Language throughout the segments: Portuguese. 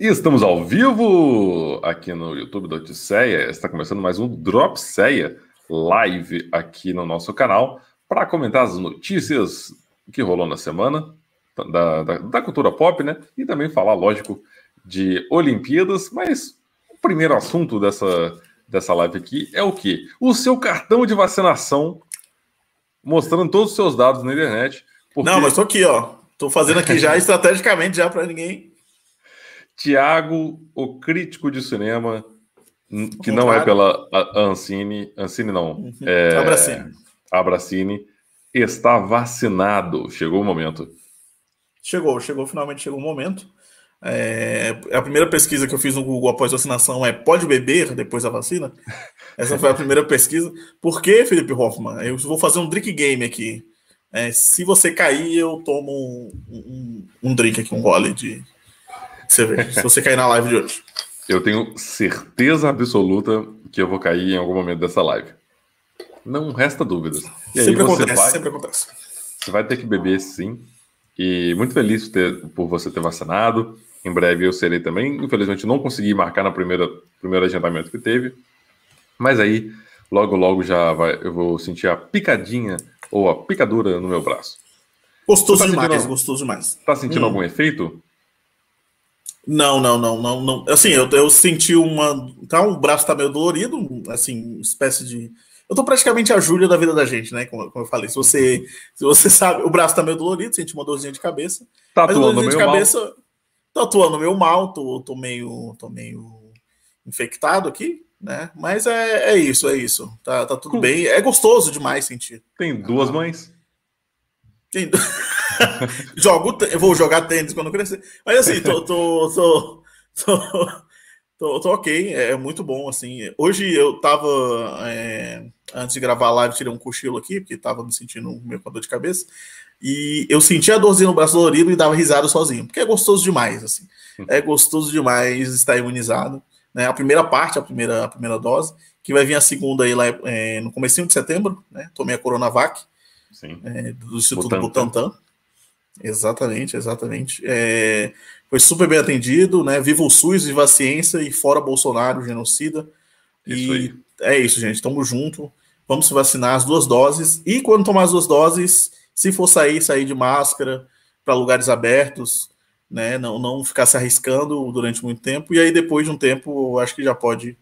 E estamos ao vivo aqui no YouTube da Odisseia. Está começando mais um Drop Ceia live aqui no nosso canal para comentar as notícias que rolou na semana da, da, da, cultura pop, né? E também falar, lógico, de Olimpíadas. Mas o primeiro assunto dessa, dessa live aqui é o que? O seu cartão de vacinação mostrando todos os seus dados na internet. Porque... Não, mas estou aqui, ó. Estou fazendo aqui já estrategicamente já para ninguém Tiago, o crítico de cinema, que não é pela Ancine, Ancine não, uhum. é, Abracine. Abracine, está vacinado. Chegou o momento. Chegou, chegou, finalmente chegou o momento. É, a primeira pesquisa que eu fiz no Google após vacinação é pode beber depois da vacina? Essa foi a primeira pesquisa. Por que, Felipe Hoffman? Eu vou fazer um drink game aqui. É, se você cair, eu tomo um, um, um drink aqui, um gole de, você vê, se você cair na live de hoje. Eu tenho certeza absoluta que eu vou cair em algum momento dessa live. Não resta dúvidas. E sempre acontece, vai, sempre acontece. Você vai ter que beber sim. E muito feliz por, ter, por você ter vacinado. Em breve eu serei também. Infelizmente não consegui marcar no primeiro, primeiro agendamento que teve. Mas aí, logo, logo já vai, eu vou sentir a picadinha ou a picadura no meu braço. Gostoso tá demais, gostoso demais. Tá sentindo hum. algum efeito? Não, não, não, não, não. Assim, eu, eu senti uma. Tá, o braço tá meio dolorido, assim, espécie de. Eu tô praticamente a Júlia da vida da gente, né? Como, como, eu falei. Se você, se você sabe, o braço tá meio dolorido, senti uma dorzinha de cabeça. Tá atuando meio de cabeça, mal. Tô atuando meio mal, tô, tô, meio, tô meio infectado aqui, né? Mas é, é isso, é isso. Tá, tá tudo bem. É gostoso demais sentir. Tem duas ah. mães? Tem. Jogo, eu vou jogar tênis quando crescer. Mas assim, tô, tô, tô, tô, tô, tô ok, é, é muito bom, assim. Hoje eu tava, é, antes de gravar a live, tirei um cochilo aqui, porque tava me sentindo meio com dor de cabeça. E eu senti a dorzinha no braço dolorido e dava risada sozinho, porque é gostoso demais, assim. É gostoso demais estar imunizado. Né? A primeira parte, a primeira, a primeira dose, que vai vir a segunda aí lá é, no começo de setembro, né? Tomei a Coronavac, é, do Instituto Butantan. Butantan. Exatamente, exatamente. É, foi super bem atendido, né? Viva o SUS, viva a ciência e fora Bolsonaro, genocida. Isso e aí. é isso, gente. Tamo junto. Vamos se vacinar as duas doses. E quando tomar as duas doses, se for sair, sair de máscara para lugares abertos, né? Não, não ficar se arriscando durante muito tempo. E aí, depois de um tempo, acho que já pode.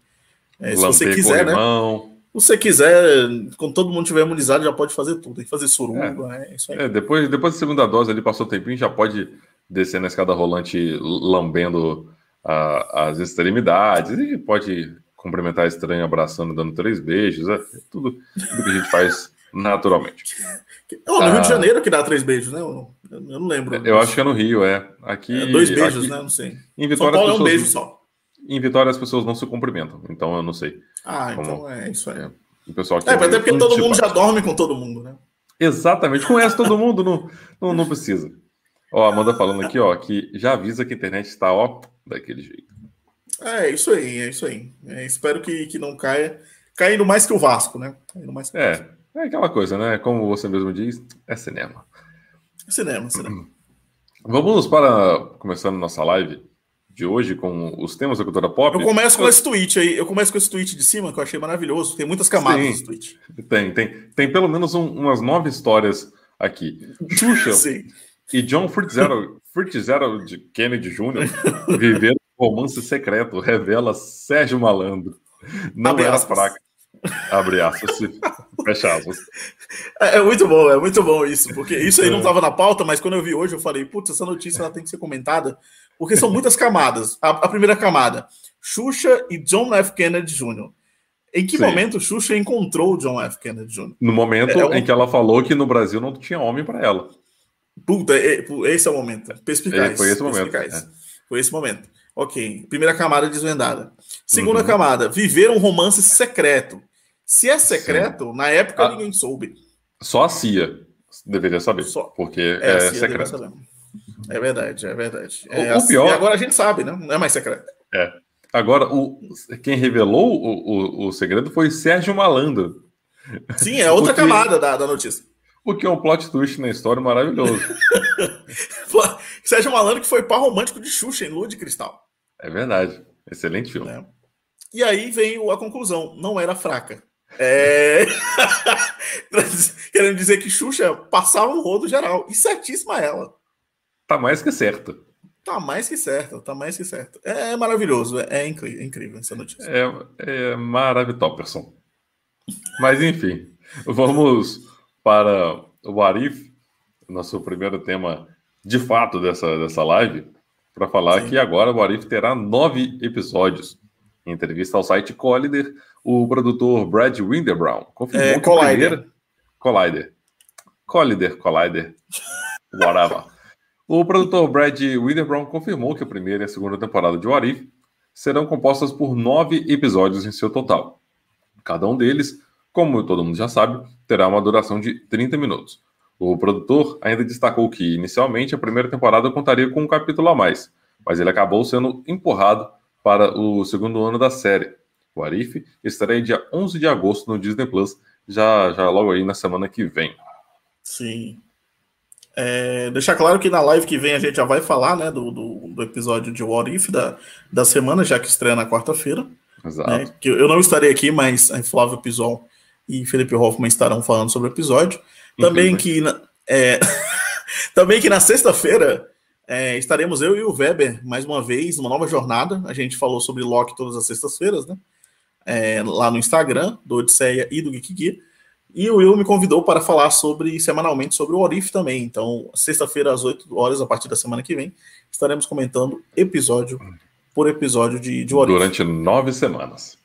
É, se você quiser, né? Se você quiser, quando todo mundo tiver imunizado, já pode fazer tudo. Tem que fazer suruba, é, é isso aí. É, depois, depois da segunda dose, ali passou o tempinho, já pode descer na escada rolante lambendo a, as extremidades e pode cumprimentar a estranha abraçando, dando três beijos. É, tudo, tudo que a gente faz naturalmente. Oh, no ah, Rio de ah. Janeiro que dá três beijos, né? Eu, eu não lembro. Eu acho que é no Rio, é. Aqui, é dois beijos, aqui, né? Não sei. Em Vitória, São Paulo é um beijo só. Em Vitória as pessoas não se cumprimentam, então eu não sei. Ah, como... então é isso aí. O pessoal é, até porque todo mundo já dorme com todo mundo, né? Exatamente, conhece todo mundo, não, não, não precisa. Ó, Amanda falando aqui, ó, que já avisa que a internet está, ó, daquele jeito. É, isso aí, é isso aí. É, espero que, que não caia. Caindo mais que o Vasco, né? Caindo mais é, é aquela coisa, né? Como você mesmo diz, é cinema. É cinema, cinema. Vamos para, começando nossa live, de hoje com os temas da cultura pop. Eu começo com esse tweet aí, eu começo com esse tweet de cima que eu achei maravilhoso. Tem muitas camadas Sim, nesse tweet. Tem, tem, tem pelo menos um, umas nove histórias aqui. Xuxa e John Fitzgerald, de Kennedy Jr. viveram um romance secreto, revela Sérgio Malandro. Não Abre era fraca. Abre aspas, fecha aspas. É, é, muito bom, é muito bom isso, porque isso aí não estava na pauta, mas quando eu vi hoje eu falei, putz, essa notícia ela tem que ser comentada, porque são muitas camadas. A, a, primeira camada, Xuxa e John F. Kennedy Jr. Em que Sim. momento Xuxa encontrou John F. Kennedy Jr.? No momento é, é em que ela falou que no Brasil não tinha homem para ela. Puta, é, esse é o momento. Perspicaz. É, foi esse momento. É. Foi esse momento. Ok. Primeira camada desvendada. Segunda uhum. camada, viver um romance secreto. Se é secreto, Sim. na época a... ninguém soube. Só a CIA deveria saber. Só... Porque é, é secreto. É verdade, é verdade. É, o, assim, pior... agora a gente sabe, né? Não é mais secreto. É. Agora, o, quem revelou o, o, o segredo foi Sérgio Malandro. Sim, é outra camada da, da notícia. O que é um plot twist na história maravilhoso. Sérgio Malandro que foi par romântico de Xuxa em Lua de Cristal. É verdade. Excelente filme. É. E aí vem a conclusão: não era fraca. É... Querendo dizer que Xuxa passava um rodo geral. E certíssima ela. Tá mais que certo. Tá mais que certo, tá mais que certo. É, maravilhoso, é, é incrível, é incrível essa notícia. É, é maravilhoso. Mas enfim, vamos para o Arif, nosso primeiro tema de fato dessa, dessa live, para falar Sim. que agora o Arif terá nove episódios. Em entrevista ao site Collider, o produtor Brad Winderbrown confirmou é, Collider. Primeira... Collider. Collider, Collider, whatever. O produtor Brad Winderbrown confirmou que a primeira e a segunda temporada de What If serão compostas por nove episódios em seu total. Cada um deles, como todo mundo já sabe, terá uma duração de 30 minutos. O produtor ainda destacou que, inicialmente, a primeira temporada contaria com um capítulo a mais, mas ele acabou sendo empurrado para o segundo ano da série, o Arif estreia dia 11 de agosto no Disney Plus, já, já logo aí na semana que vem. Sim. É, deixar claro que na live que vem a gente já vai falar né, do, do, do episódio de What If da, da semana, já que estreia na quarta-feira. Exato. Né, que eu não estarei aqui, mas a Flávio Pisol e Felipe Hoffman estarão falando sobre o episódio. Também que, na, é, também que na sexta-feira é, estaremos eu e o Weber mais uma vez, uma nova jornada. A gente falou sobre Loki todas as sextas-feiras, né? é, lá no Instagram, do Odisseia e do Geek Gear. E o Will me convidou para falar sobre semanalmente sobre o Orif também. Então, sexta-feira, às 8 horas, a partir da semana que vem, estaremos comentando episódio por episódio de, de Orif. Durante nove semanas.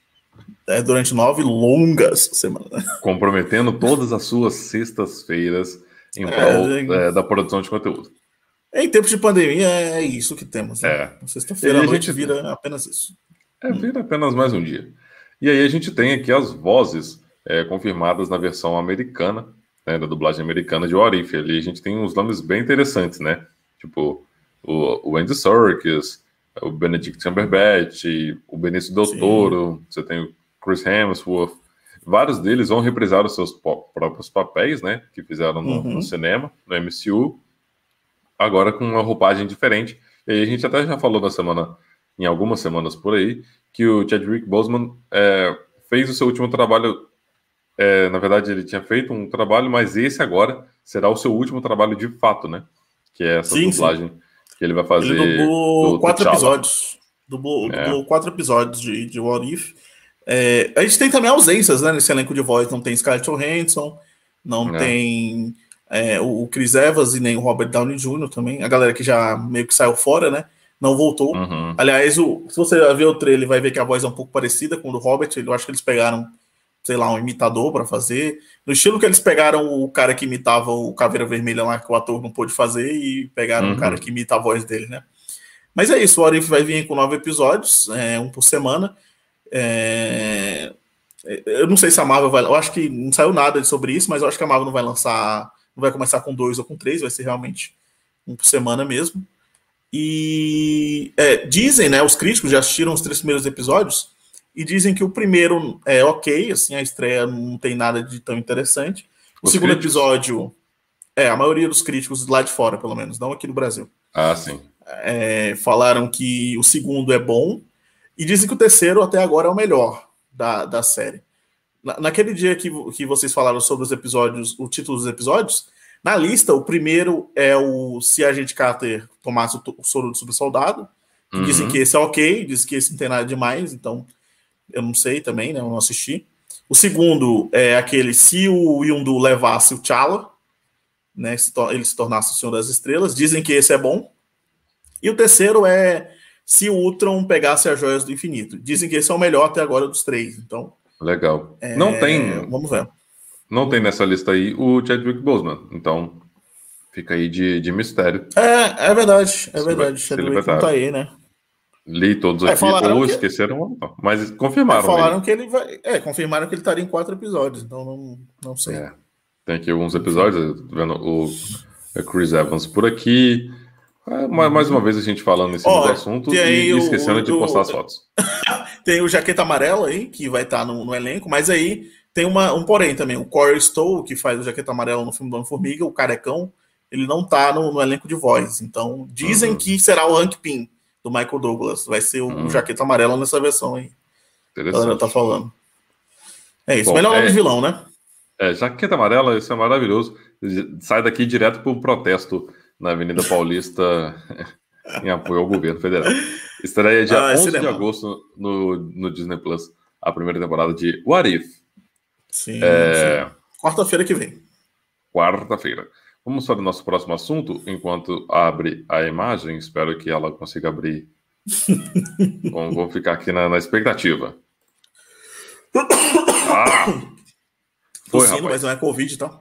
É, durante nove longas semanas. Comprometendo todas as suas sextas-feiras em prol é, é, da produção de conteúdo. Em tempos de pandemia, é isso que temos. Né? É. Sexta-feira à noite gente... vira apenas isso. É, vira apenas mais um dia. E aí a gente tem aqui as vozes é, confirmadas na versão americana, né, da dublagem americana de Warif. Ali a gente tem uns nomes bem interessantes, né? Tipo o, o Andy Serkis, o Benedict Cumberbatch, o Benício Del Toro, você tem o Chris Hemsworth. Vários deles vão reprisar os seus próprios papéis, né? Que fizeram no, uhum. no cinema, no MCU, agora com uma roupagem diferente. E aí a gente até já falou na semana, em algumas semanas por aí, que o Chadwick Boseman é, fez o seu último trabalho. É, na verdade, ele tinha feito um trabalho, mas esse agora será o seu último trabalho de fato, né? Que é essa sim, dublagem sim. que ele vai fazer. Ele dublou quatro episódios. Dublou, é. dublou, quatro episódios de, de What If. É, a gente tem também ausências né, nesse elenco de voz. Não tem Scarlett Johansson, não é. tem é, o Chris Evans e nem o Robert Downey Jr. também. A galera que já meio que saiu fora, né? não voltou. Uhum. Aliás, o, se você ver o trailer, vai ver que a voz é um pouco parecida com o do Robert. Eu acho que eles pegaram, sei lá, um imitador para fazer. No estilo que eles pegaram o cara que imitava o Caveira Vermelha lá, que o ator não pôde fazer, e pegaram uhum. o cara que imita a voz dele, né? Mas é isso, o Arif vai vir com nove episódios, é, um por semana. É... Eu não sei se a Marvel vai. Eu acho que não saiu nada sobre isso, mas eu acho que a Marvel não vai lançar. Não vai começar com dois ou com três, vai ser realmente um por semana mesmo. E é, dizem, né, os críticos já assistiram os três primeiros episódios e dizem que o primeiro é ok, assim, a estreia não tem nada de tão interessante. O os segundo críticos? episódio, é, a maioria dos críticos lá de fora, pelo menos, não aqui no Brasil. Ah, sim. É, falaram que o segundo é bom e dizem que o terceiro até agora é o melhor da, da série. Na, naquele dia que, que vocês falaram sobre os episódios, o título dos episódios, na lista, o primeiro é o Se a gente Carter tomasse o, soro do super soldado. Uhum. Dizem que esse é ok, dizem que esse não tem nada demais, então eu não sei também, né? Eu não assisti. O segundo é aquele se o Yundu levasse o T'Challa, né? Ele se tornasse o Senhor das Estrelas. Dizem que esse é bom. E o terceiro é se o Ultron pegasse as joias do infinito. Dizem que esse é o melhor até agora dos três. Então. Legal. É... Não tem. Vamos ver. Não tem nessa lista aí o Chadwick Boseman, então fica aí de, de mistério. É, é verdade, é verdade. Chadwick não tá aí, né? Li todos é, aqui, ou que... esqueceram, mas confirmaram. É, falaram ele. que ele vai. É, confirmaram que ele estaria em quatro episódios, então não, não sei. É. Tem aqui alguns episódios, vendo o Chris Evans por aqui. É, mais uma vez a gente falando nesse oh, assunto e, o, esquecendo o, de postar as fotos. tem o Jaqueta Amarela aí, que vai estar no, no elenco, mas aí tem uma, um porém também. O Corey Stowe, que faz o Jaqueta Amarela no filme do Homem-Formiga, o carecão, ele não tá no, no, elenco de voz. Então, dizem uhum. que será o Hank Pym, do Michael Douglas. Vai ser o, hum. Jaqueta Amarela nessa versão aí. Interessante. Tá falando. É isso. Bom, Melhor nome é, de vilão, né? É, Jaqueta Amarela, isso é maravilhoso. Sai daqui direto para um protesto na Avenida Paulista em apoio ao governo federal. Estreia dia ah, 11 cinema. de agosto no, no Disney Plus, a primeira temporada de What If. Sim. É... sim. Quarta-feira que vem. Quarta-feira. Vamos para o nosso próximo assunto, enquanto abre a imagem. Espero que ela consiga abrir. vamos, vamos, ficar aqui na, na expectativa. Ah, foi, Tossindo, mas não é Covid, tá?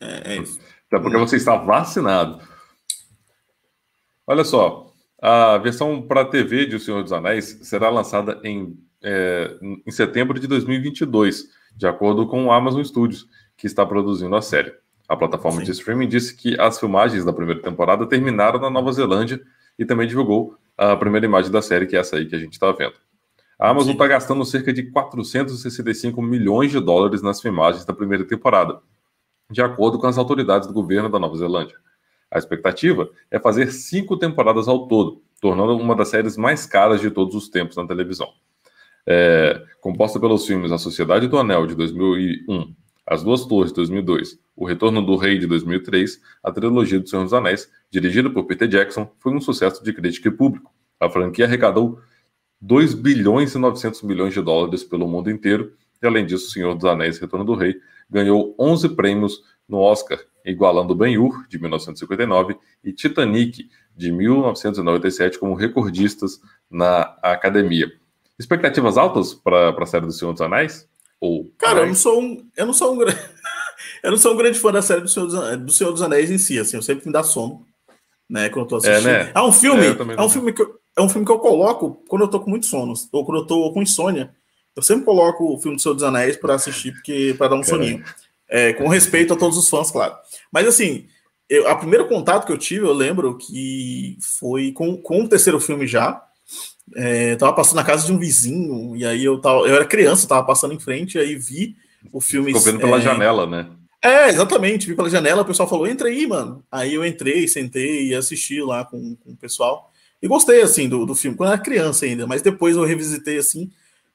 É, é isso. Até porque você está vacinado. Olha só, a versão para TV de O Senhor dos Anéis será lançada em, é, em setembro de 2022, de acordo com o Amazon Studios, que está produzindo a série. A plataforma Sim. de streaming disse que as filmagens da primeira temporada terminaram na Nova Zelândia e também divulgou a primeira imagem da série, que é essa aí que a gente está vendo. A Amazon está gastando cerca de 465 milhões de dólares nas filmagens da primeira temporada, de acordo com as autoridades do governo da Nova Zelândia. A expectativa é fazer cinco temporadas ao todo, tornando uma das séries mais caras de todos os tempos na televisão. É, composta pelos filmes A Sociedade do Anel, de 2001, As Duas Torres, de 2002, O Retorno do Rei, de 2003, a trilogia do Senhor dos Anéis, dirigida por Peter Jackson, foi um sucesso de crítica e público. A franquia arrecadou 2 bilhões e 900 milhões de dólares pelo mundo inteiro, e além disso, O Senhor dos Anéis Retorno do Rei ganhou 11 prêmios no Oscar, igualando Ben-Hur, de 1959, e Titanic, de 1997, como recordistas na academia. Expectativas altas para a série do Senhor dos Anéis? Ou Cara, eu não sou um, eu não sou um, eu não sou um grande fã da série do Senhor, dos, do Senhor dos Anéis em si, assim, eu sempre me dá sono, né, quando eu tô assistindo. É, né? é um filme, é, é um filme que eu, é um filme que eu coloco quando eu tô com muito sono, ou quando eu tô com insônia. Eu sempre coloco o filme do Senhor dos Anéis para assistir, porque para dar um soninho. É, com respeito a todos os fãs, claro. Mas assim, eu, a primeiro contato que eu tive, eu lembro que foi com, com o terceiro filme já. É, tava passando na casa de um vizinho, e aí eu tava, eu era criança, tava passando em frente, e aí vi o filme. Ficou vendo pela é, janela, né? É, exatamente, vi pela janela, o pessoal falou, entra aí, mano. Aí eu entrei, sentei e assisti lá com, com o pessoal. E gostei, assim, do, do filme, quando eu era criança ainda, mas depois eu revisitei, assim,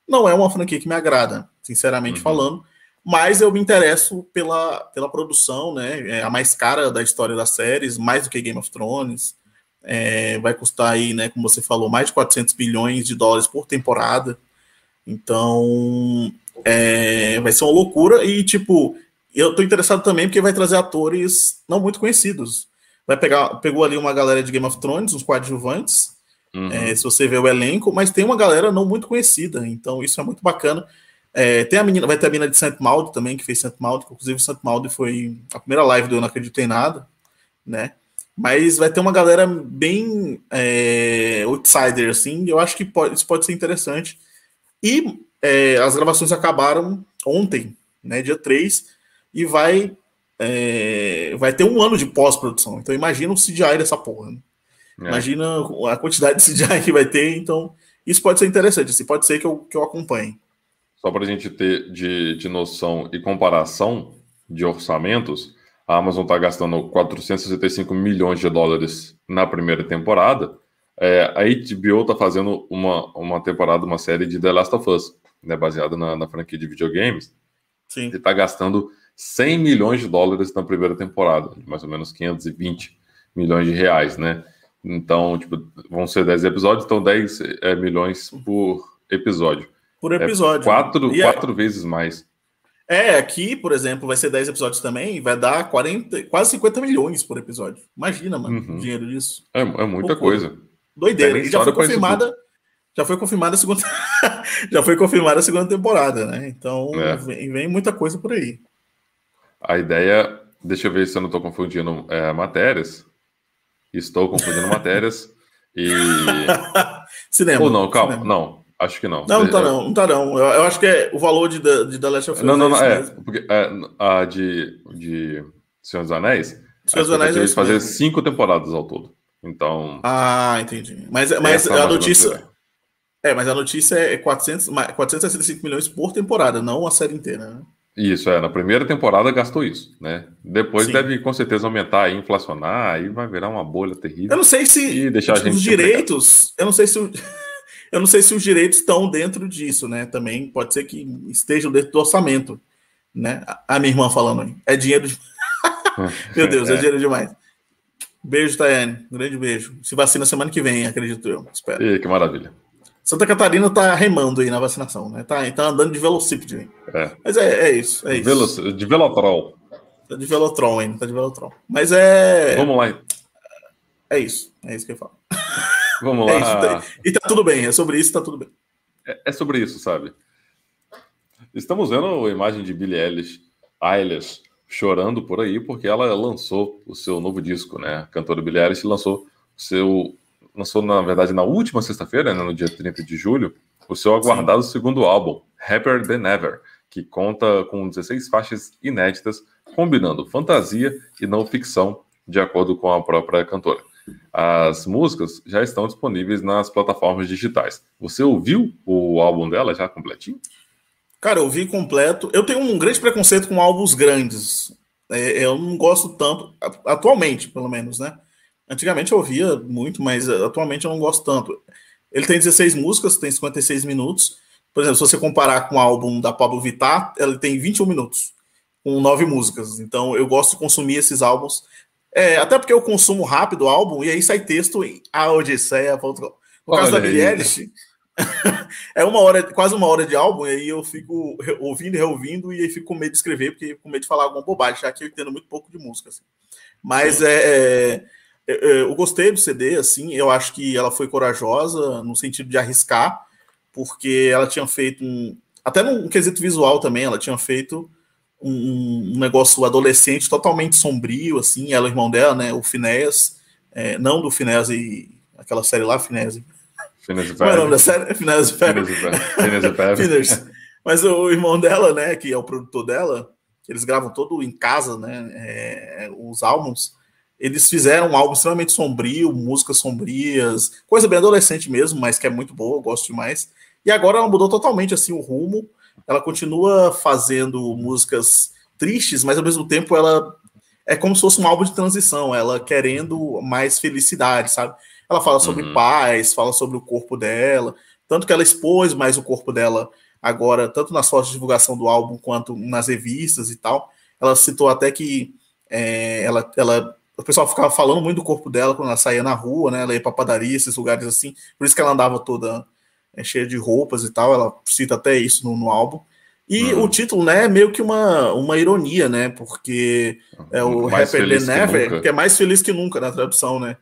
não é uma franquia que me agrada, sinceramente uhum. falando mas eu me interesso pela, pela produção, né? É a mais cara da história das séries, mais do que Game of Thrones. É, vai custar aí, né, como você falou, mais de 400 bilhões de dólares por temporada. Então, é, vai ser uma loucura. E, tipo, eu tô interessado também porque vai trazer atores não muito conhecidos. Vai pegar, pegou ali uma galera de Game of Thrones, uns coadjuvantes, uhum. é, se você vê o elenco, mas tem uma galera não muito conhecida. Então, isso é muito bacana. É, tem a menina, vai ter a menina de Santo Maldo também, que fez Santo Maldo, inclusive Santo Maldo foi a primeira live do Eu Não Acredito em Nada, né? Mas vai ter uma galera bem é, outsider, assim, eu acho que pode, isso pode ser interessante. E é, as gravações acabaram ontem, né, dia 3, e vai, é, vai ter um ano de pós-produção. Então imagina o CGI dessa porra. Né? É. Imagina a quantidade de CGI que vai ter, então isso pode ser interessante, assim, pode ser que eu, que eu acompanhe só para a gente ter de, de noção e comparação de orçamentos, a Amazon está gastando 465 milhões de dólares na primeira temporada. É, a HBO está fazendo uma, uma temporada, uma série de The Last of Us, né, baseada na, na franquia de videogames. Sim. E está gastando 100 milhões de dólares na primeira temporada, mais ou menos 520 milhões de reais, né? Então, tipo, vão ser 10 episódios, então 10 é, milhões por episódio por episódio. É quatro, né? quatro é... vezes mais. É, aqui, por exemplo, vai ser 10 episódios também, vai dar 40, quase 50 milhões por episódio. Imagina, mano, uhum. o dinheiro disso. É, é muita coisa. Doideira. E já foi confirmada. Já foi confirmada a segunda. já foi confirmada a segunda temporada, né? Então é. vem, vem, muita coisa por aí. A ideia. Deixa eu ver se eu não estou confundindo é, matérias. Estou confundindo matérias. E. Cinema. Ou não, calma, cinema. não. Acho que não. Não, não tá não, não tá não. Eu, eu, acho que é o valor de, de The Last of Us. Não, não, não, é, porque é, a de, de Senhor dos Anéis. Senhor dos Anéis é fazer mesmo. cinco temporadas ao todo. Então. Ah, entendi. Mas, mas a notícia. É, mas a notícia é 400, 465 milhões por temporada, não a série inteira, né? Isso, é. Na primeira temporada gastou isso, né? Depois Sim. deve com certeza aumentar e inflacionar, aí vai virar uma bolha terrível. Eu não sei se deixar os direitos. Eu não sei se o, eu não sei se os direitos estão dentro disso, né? Também pode ser que estejam dentro do orçamento, né? A minha irmã falando aí. É dinheiro de... Meu Deus, é. é dinheiro demais. Beijo, Tayane. Grande beijo. Se vacina semana que vem, acredito eu. Espero. E, que maravilha. Santa Catarina tá remando aí na vacinação, né? Tá, tá andando de velocípede. É. Mas é, é isso, é isso. Velo, de Velotrol. Tá de Velotron ainda, tá de Velotron. Mas é. Vamos lá. É isso, é isso que eu falo. Vamos é lá. Isso, e tá tudo bem, é sobre isso, tá tudo bem. É, é sobre isso, sabe? Estamos vendo a imagem de Billie Eilish, Eilish chorando por aí, porque ela lançou o seu novo disco, né? A cantora Billie Eilish lançou o seu lançou, na verdade, na última sexta-feira, né, no dia 30 de julho, o seu aguardado Sim. segundo álbum, Happier Than Ever, que conta com 16 faixas inéditas, combinando fantasia e não ficção, de acordo com a própria cantora. As músicas já estão disponíveis nas plataformas digitais. Você ouviu o álbum dela já completinho? Cara, eu vi completo. Eu tenho um grande preconceito com álbuns grandes. É, eu não gosto tanto, atualmente, pelo menos, né? Antigamente eu ouvia muito, mas atualmente eu não gosto tanto. Ele tem 16 músicas, tem 56 minutos. Por exemplo, se você comparar com o álbum da Pablo Vittar, ele tem 21 minutos, com 9 músicas. Então eu gosto de consumir esses álbuns. É, até porque eu consumo rápido o álbum e aí sai texto em a Odisseia. No Olha caso da Billie Eilish, é uma hora, quase uma hora de álbum, e aí eu fico ouvindo e reouvindo, e aí fico com medo de escrever, porque com medo de falar alguma bobagem, já que eu entendo muito pouco de música. Assim. Mas é, é eu gostei do CD, assim, eu acho que ela foi corajosa no sentido de arriscar, porque ela tinha feito um. Até no quesito visual também, ela tinha feito um, um negócio adolescente totalmente sombrio, assim, ela, o irmão dela, né, o Finéas, é, não do Finéas e aquela série lá, Finéas. Finéas Qual é o nome da série? Finéas Finéas Mas o irmão dela, né, que é o produtor dela, eles gravam todo em casa, né, é, os álbuns eles fizeram um álbum extremamente sombrio, músicas sombrias, coisa bem adolescente mesmo, mas que é muito boa, eu gosto demais. E agora ela mudou totalmente assim o rumo. Ela continua fazendo músicas tristes, mas ao mesmo tempo ela é como se fosse um álbum de transição, ela querendo mais felicidade, sabe? Ela fala sobre uhum. paz, fala sobre o corpo dela, tanto que ela expôs mais o corpo dela agora, tanto nas fotos de divulgação do álbum quanto nas revistas e tal. Ela citou até que é, ela, ela o pessoal ficava falando muito do corpo dela quando ela saía na rua, né? Ela ia pra padaria, esses lugares assim. Por isso que ela andava toda é, cheia de roupas e tal. Ela cita até isso no, no álbum. E uhum. o título, né, é meio que uma, uma ironia, né? Porque é o mais Rapper Than Never, que, que, é mais feliz que nunca na tradução, né?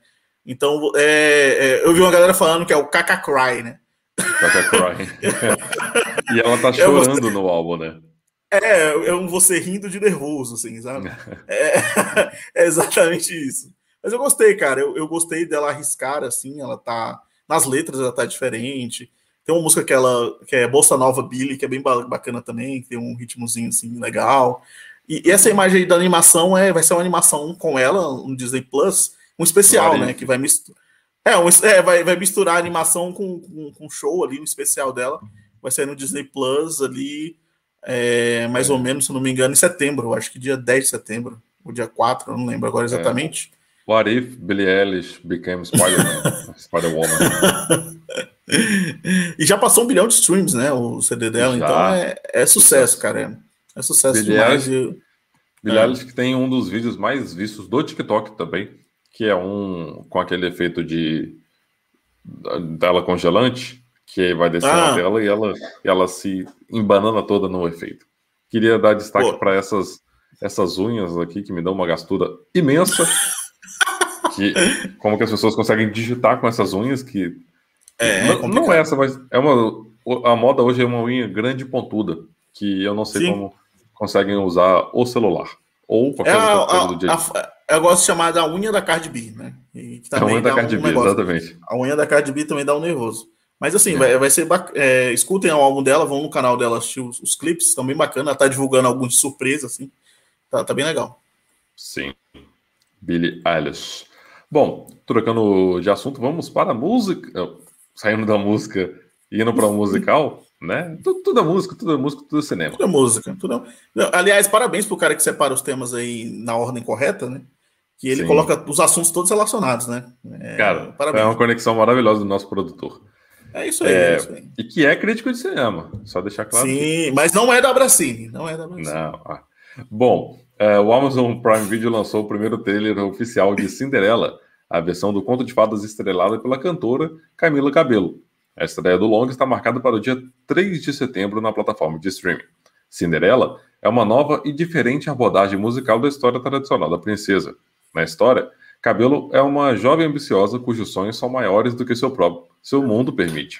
Então, é, é, eu vi uma galera falando que é o Caca Cry, né? Caca Cry. e ela tá chorando no álbum, né? É, é um você rindo de nervoso, assim, sabe? É, é exatamente isso. Mas eu gostei, cara. Eu, eu gostei dela arriscar, assim. Ela tá. Nas letras ela tá diferente. Tem uma música que ela que é Bolsa Nova Billy, que é bem bacana também, que tem um ritmozinho assim legal. E, e essa imagem aí da animação é, vai ser uma animação com ela, um Disney Plus, um especial, né? Que vai misturar. É, um, é vai, vai misturar a animação com, com, com show ali, um especial dela. Vai sair no Disney Plus ali é, mais é. ou menos, se não me engano, em setembro, acho que dia 10 de setembro, ou dia 4, eu não lembro agora exatamente. É. What if Billie Eilish became Spider-Man? Spider-Woman. e já passou um bilhão de streams, né? O CD dela, já. então é, é sucesso, cara. É, sucesso Billie demais. Billie é. Que tem um dos vídeos mais vistos do TikTok também, que é um com aquele efeito de dela congelante, que vai descer ah. na tela e ela, ela se embanana toda no efeito. Queria dar destaque para essas, essas unhas aqui que me dão uma gastura imensa. que, como que as pessoas conseguem digitar com essas unhas que é, não, não é essa, mas é uma a moda hoje é uma unha grande e pontuda que eu não sei Sim. como conseguem usar o celular ou qualquer é outra coisa do dia. A, eu gosto de chamar da unha da Cardi B, né? E a unha da Cardi um B, exatamente. A unha da Cardi B também dá um nervoso. Mas assim, é. vai, vai, ser é, escutem o álbum dela, vão no canal dela assistir os, os clipes, estão bem bacana. Ela tá divulgando alguns de surpresa, assim. Tá, tá bem legal. Sim. Billie Eilish. Bom, trocando de assunto, vamos para a música. Saindo da música e indo para o musical. né? Tudo, tudo é música, tudo é música, tudo é cinema. Tudo é música. Tudo é... Aliás, parabéns pro cara que separa os temas aí na ordem correta, né? Que ele Sim. coloca os assuntos todos relacionados, né? É, cara, parabéns. é uma conexão maravilhosa do nosso produtor. É isso aí, é, é isso aí. E que é crítico de cinema, só deixar claro. Sim, que... mas não é da Bracini, não é da Bracini. Não. Ah. Bom, é, o Amazon Prime Video lançou o primeiro trailer oficial de Cinderela, a versão do conto de fadas estrelada pela cantora Camila Cabello. A estreia do longa está marcada para o dia 3 de setembro na plataforma de streaming. Cinderela é uma nova e diferente abordagem musical da história tradicional da princesa. Na história, Cabelo é uma jovem ambiciosa cujos sonhos são maiores do que seu próprio seu mundo permite.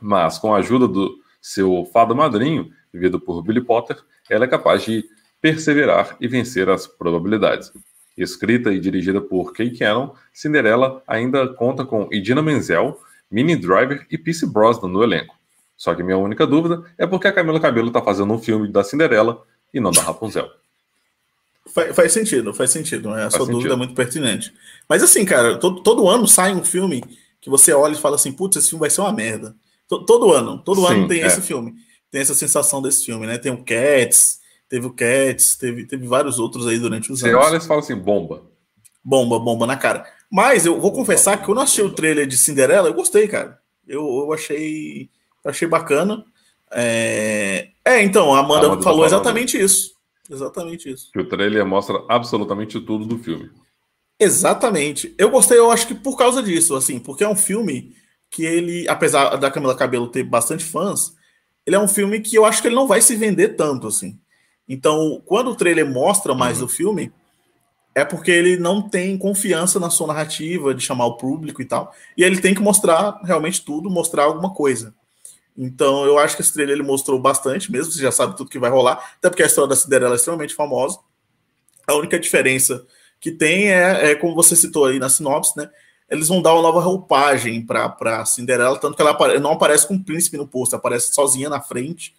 Mas com a ajuda do seu fado madrinho, vivido por Billy Potter, ela é capaz de perseverar e vencer as probabilidades. Escrita e dirigida por Kay Cannon, Cinderela ainda conta com Idina Menzel, Minnie Driver e Pierce Brosnan no elenco. Só que minha única dúvida é porque a Camila Cabello está fazendo um filme da Cinderela e não da Rapunzel. Faz, faz sentido, faz sentido. Né? A sua dúvida é muito pertinente. Mas assim, cara, todo, todo ano sai um filme que você olha e fala assim, putz, esse filme vai ser uma merda. Todo ano, todo Sim, ano tem é. esse filme. Tem essa sensação desse filme, né? Tem o Cats, teve o Cats, teve, teve vários outros aí durante os você anos. Você olha e fala assim, bomba. Bomba, bomba na cara. Mas eu vou confessar que quando eu assisti o trailer de Cinderela, eu gostei, cara. Eu, eu achei, achei bacana. É... é, então, a Amanda, a Amanda falou tá exatamente isso. Exatamente isso. Que o trailer mostra absolutamente tudo do filme. Exatamente. Eu gostei, eu acho que por causa disso, assim, porque é um filme que ele, apesar da Camila Cabelo ter bastante fãs, ele é um filme que eu acho que ele não vai se vender tanto, assim. Então, quando o trailer mostra mais uhum. o filme, é porque ele não tem confiança na sua narrativa de chamar o público e tal. E ele tem que mostrar realmente tudo, mostrar alguma coisa. Então, eu acho que esse trailer ele mostrou bastante, mesmo você já sabe tudo que vai rolar, até porque a história da Cinderela é extremamente famosa. A única diferença que tem é, é como você citou aí na sinopse, né? Eles vão dar uma nova roupagem para Cinderela, tanto que ela não aparece com o príncipe no posto, aparece sozinha na frente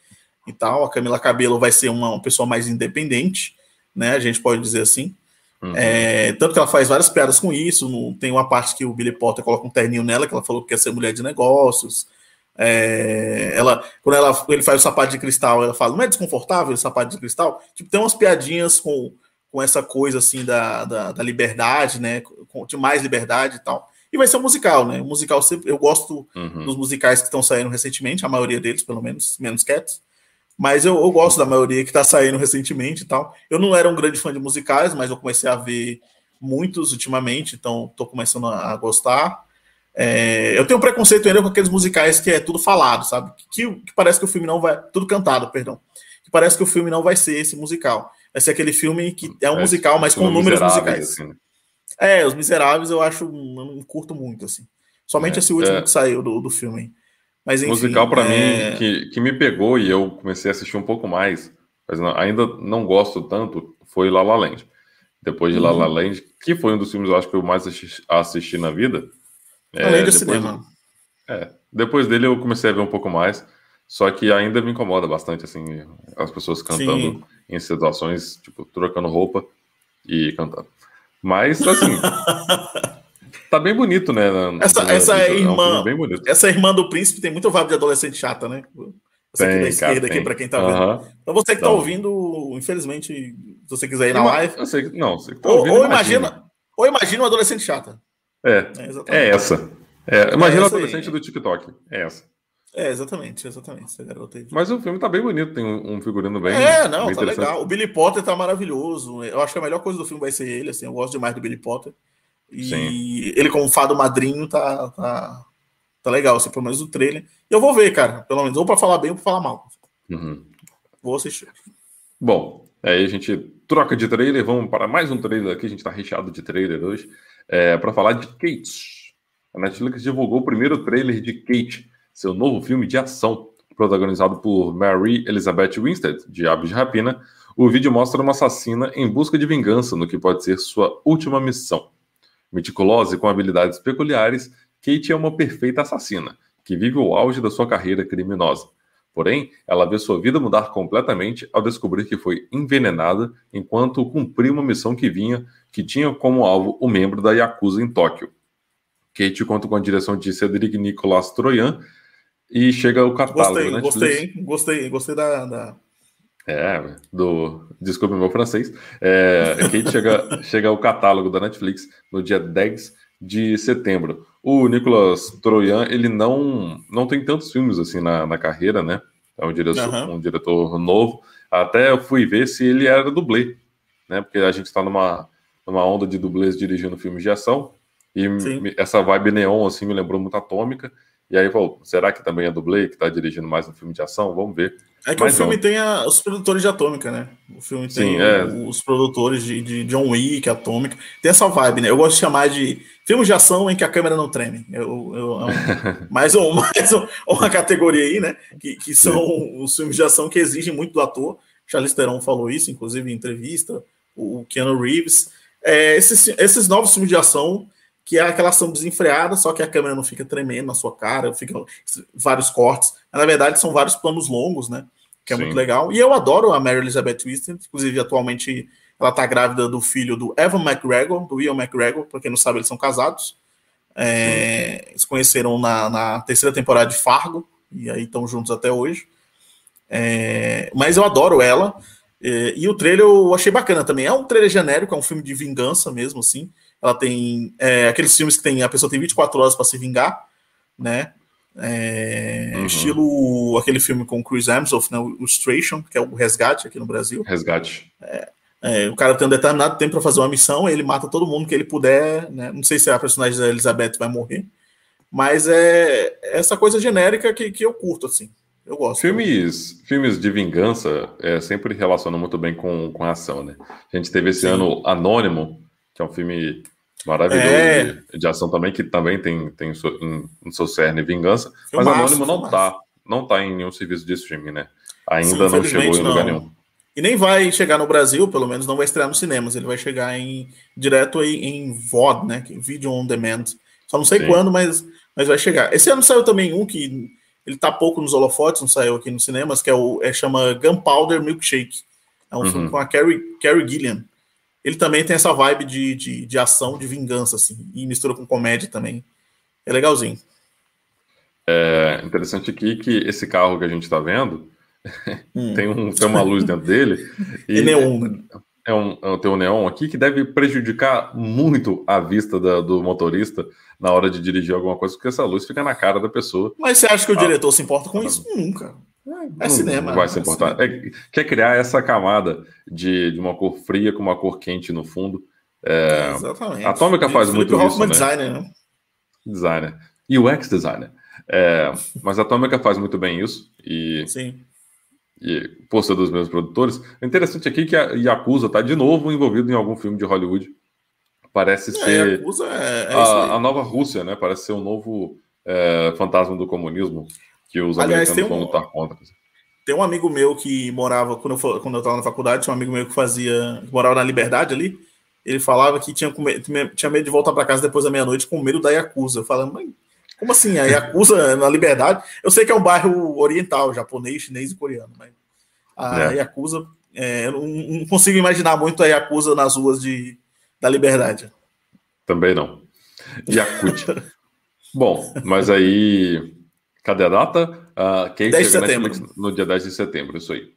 e tal. A Camila Cabelo vai ser uma, uma pessoa mais independente, né? A gente pode dizer assim. Uhum. É, tanto que ela faz várias piadas com isso. No, tem uma parte que o Billy Potter coloca um terninho nela, que ela falou que quer ser mulher de negócios. É, ela, quando ela, ele faz o sapato de cristal, ela fala: não é desconfortável o sapato de cristal? Tipo, tem umas piadinhas com, com essa coisa assim da, da, da liberdade, né? Com, de mais liberdade e tal. E vai ser um musical, né? O musical sempre, eu gosto uhum. dos musicais que estão saindo recentemente, a maioria deles, pelo menos, menos Cats. Mas eu, eu gosto da maioria que está saindo recentemente e tal. Eu não era um grande fã de musicais, mas eu comecei a ver muitos ultimamente, então estou começando a, gostar. É, eu tenho um preconceito ainda com aqueles musicais que é tudo falado, sabe? Que, que, parece que o filme não vai. Tudo cantado, perdão. Que parece que o filme não vai ser esse musical. Vai ser aquele filme que é um é, musical, mas com números musicais. Assim. É, Os Miseráveis eu acho. Eu não curto muito, assim. Somente é, esse último é. que saiu do, do filme. Mas, enfim, musical para é... mim que, que me pegou e eu comecei a assistir um pouco mais, mas não, ainda não gosto tanto, foi La La Land. Depois de uhum. La La uhum. Land, que foi um dos filmes eu acho que eu mais assisti, assisti na vida. É, Além de cinema. É, depois dele eu comecei a ver um pouco mais, só que ainda me incomoda bastante assim as pessoas cantando Sim. em situações tipo trocando roupa e cantando. Mas assim, Tá bem bonito, né? Na, essa, na essa é irmã, é essa irmã do príncipe tem muito vibe de adolescente chata, né? Essa tem, aqui da esquerda cara, aqui para quem tá vendo. Então você que tá então, ouvindo, infelizmente, se você quiser ir na live. Eu sei, não, você que tá ou, ouvindo, ou imagina, imagina, ou imagina um adolescente chata. É. É, é essa. É, imagina o adolescente aí. do TikTok. É essa. É, exatamente, exatamente. Mas o filme tá bem bonito, tem um, um figurino bem. É, não, bem tá legal. O Billy Potter tá maravilhoso. Eu acho que a melhor coisa do filme vai ser ele, assim. Eu gosto demais do Billy Potter. E Sim. ele, como fado madrinho, tá, tá, tá legal, assim, pelo menos o trailer. E eu vou ver, cara, pelo menos, ou para falar bem ou para falar mal. Uhum. Vou assistir. Bom, aí a gente troca de trailer, vamos para mais um trailer aqui, a gente tá recheado de trailer hoje, é, para falar de Kate. A Netflix divulgou o primeiro trailer de Kate, seu novo filme de ação, protagonizado por Mary Elizabeth Winstead, de Aves de Rapina. O vídeo mostra uma assassina em busca de vingança no que pode ser sua última missão. Meticulosa e com habilidades peculiares, Kate é uma perfeita assassina, que vive o auge da sua carreira criminosa. Porém, ela vê sua vida mudar completamente ao descobrir que foi envenenada enquanto cumpriu uma missão que vinha, que tinha como alvo o membro da Yakuza em Tóquio. Kate conta com a direção de Cedric Nicolas Troyan E chega o catálogo gostei, Netflix. Gostei, hein? Gostei, gostei da, da... É, do. Desculpe meu francês. É, que chega, chega o catálogo da Netflix no dia 10 de setembro. O Nicolas Troian, ele não, não tem tantos filmes assim na, na carreira, né? É um diretor, uhum. um diretor novo. Até eu fui ver se ele era dublê, né? Porque a gente está numa, numa onda de dublês dirigindo filmes de ação. E essa vibe neon, assim, me lembrou muito Atômica. E aí, pô, será que também é dublê que está dirigindo mais um filme de ação? Vamos ver. É que Mas o filme não. tem a, os produtores de Atômica, né? O filme tem Sim, é. os produtores de, de, John Wick, Atômica. Tem essa vibe, né? Eu gosto de chamar de filmes de ação em que a câmera não treme. Eu, eu, é um, mais, um, mais um, uma categoria aí, né? Que, que são Sim. os filmes de ação que exigem muito do ator. Charlize Theron falou isso, inclusive em entrevista. O Keanu Reeves. É, esses, esses novos filmes de ação que é aquela ação desenfreada, só que a câmera não fica tremendo na sua cara, fica vários cortes. Mas, na verdade, são vários planos longos, né? Que é Sim. muito legal. E eu adoro a Mary Elizabeth Winstead, inclusive atualmente ela tá grávida do filho do Evan McGregor, do Ian McGregor, para quem não sabe, eles são casados. É, eles conheceram na, na, terceira temporada de Fargo, e aí estão juntos até hoje. É, mas eu adoro ela. É, e o trailer eu achei bacana também. É um trailer genérico, é um filme de vingança mesmo, assim. Ela tem é, aqueles filmes que tem a pessoa tem 24 horas para se vingar, né? É, uhum. Estilo aquele filme com Chris Hemsworth, né, o Extraction, que é o Resgate aqui no Brasil. Resgate. É, é, o cara tem um determinado tempo para fazer uma missão, ele mata todo mundo que ele puder. Né? Não sei se a personagem da Elizabeth vai morrer, mas é essa coisa genérica que, que eu curto, assim. Eu gosto. Filmes, filmes de vingança é, sempre relacionam muito bem com, com a ação, né? A gente teve esse Sim. ano Anônimo, que é um filme maravilhoso é. de, de, ação também, que também tem, tem em, em seu cerne vingança, mas Anônimo não tá, não tá em nenhum serviço de streaming, né? Ainda Sim, não chegou em lugar nenhum. E nem vai chegar no Brasil, pelo menos não vai estrear nos cinemas, ele vai chegar em direto aí em VOD, né? É Video on Demand. Só não sei Sim. quando, mas, mas vai chegar. Esse ano saiu também um que ele tá pouco nos holofotes, não saiu aqui nos cinemas, que é o é, chama Gunpowder Milkshake. É um uhum. filme com a Carrie, Carrie Gilliam ele também tem essa vibe de, de, de ação, de vingança, assim, e mistura com comédia também. É legalzinho. É interessante aqui que esse carro que a gente está vendo hum. tem, um, tem uma luz dentro dele. e é neon. Né? É um, é, tem um neon aqui que deve prejudicar muito a vista da, do motorista na hora de dirigir alguma coisa, porque essa luz fica na cara da pessoa. Mas você acha que o ah, diretor se importa com isso? Nunca. É, é cinema. Não vai se importar. É, quer criar essa camada de, de uma cor fria com uma cor quente no fundo. É, Exatamente. A Atômica faz muito isso. Hoffman né? designer, né? Designer. UX designer. É, mas a Atômica faz muito bem isso. E, Sim. E por ser dos meus produtores. É interessante aqui que a Yakuza está de novo envolvido em algum filme de Hollywood. Parece é, ser Yakuza é, é a, a, nova Rússia, né? Parece ser o um novo é, fantasma do comunismo que os Aliás, americanos vão um, lutar contra. Tem um amigo meu que morava, quando eu, quando eu tava na faculdade, tinha um amigo meu que fazia, que morava na Liberdade ali, ele falava que tinha, tinha medo de voltar para casa depois da meia-noite com medo da Yakuza. Eu falava, mas como assim? A Yakuza na Liberdade? Eu sei que é um bairro oriental, japonês, chinês e coreano, mas a é. Yakuza, é, eu não, não, consigo imaginar muito a Yakuza nas ruas de, da Liberdade. Também não. Yakut. Bom, mas aí Cadê a data? Uh, quem 10 de setembro. no dia 10 de setembro, isso aí.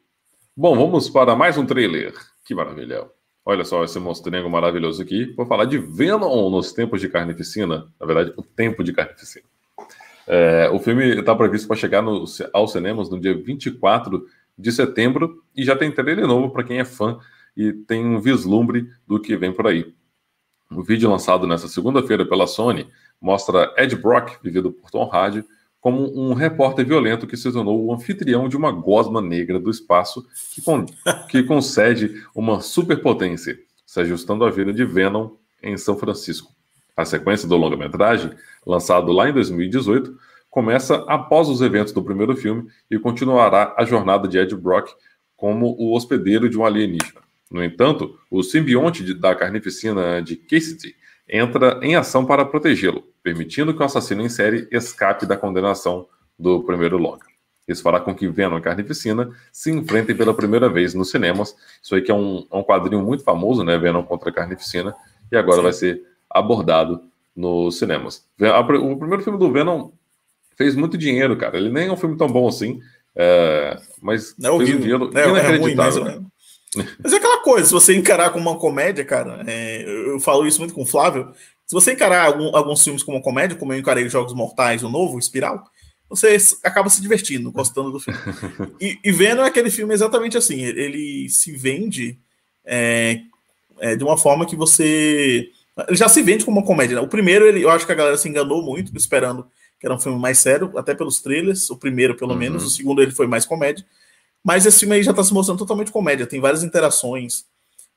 Bom, vamos para mais um trailer. Que maravilha. Olha só esse monstrengo maravilhoso aqui. Vou falar de Venom nos tempos de carnificina. Na verdade, o tempo de carnificina. É, o filme está previsto para chegar no, aos cinemas no dia 24 de setembro e já tem trailer novo para quem é fã e tem um vislumbre do que vem por aí. O vídeo lançado nessa segunda-feira pela Sony mostra Ed Brock, vivido por Tom Hardy, como um repórter violento que se tornou o anfitrião de uma gosma negra do espaço que, con que concede uma superpotência, se ajustando à vida de Venom em São Francisco. A sequência do longa-metragem, lançado lá em 2018, começa após os eventos do primeiro filme e continuará a jornada de Ed Brock como o hospedeiro de um alienígena. No entanto, o simbionte da carnificina de Cassidy entra em ação para protegê-lo, permitindo que o assassino em série escape da condenação do primeiro longa. Isso fará com que Venom e Carnificina se enfrentem pela primeira vez nos cinemas. Isso aí que é um, é um quadrinho muito famoso, né? Venom contra Carnificina, e agora Sim. vai ser abordado nos cinemas. O primeiro filme do Venom fez muito dinheiro, cara. Ele nem é um filme tão bom assim, é, mas é fez um dinheiro é, inacreditável. É ruim, mas, é aquela coisa, se você encarar como uma comédia, cara, é, eu falo isso muito com o Flávio, se você encarar algum, alguns filmes como uma comédia, como eu encarei Jogos Mortais, o novo, Espiral, você acaba se divertindo, gostando do filme. E, e Venom é aquele filme exatamente assim, ele se vende é, é, de uma forma que você... Ele já se vende como uma comédia. Né? O primeiro, ele, eu acho que a galera se enganou muito, esperando que era um filme mais sério, até pelos trailers, o primeiro pelo uhum. menos, o segundo ele foi mais comédia. Mas esse filme aí já está se mostrando totalmente comédia, tem várias interações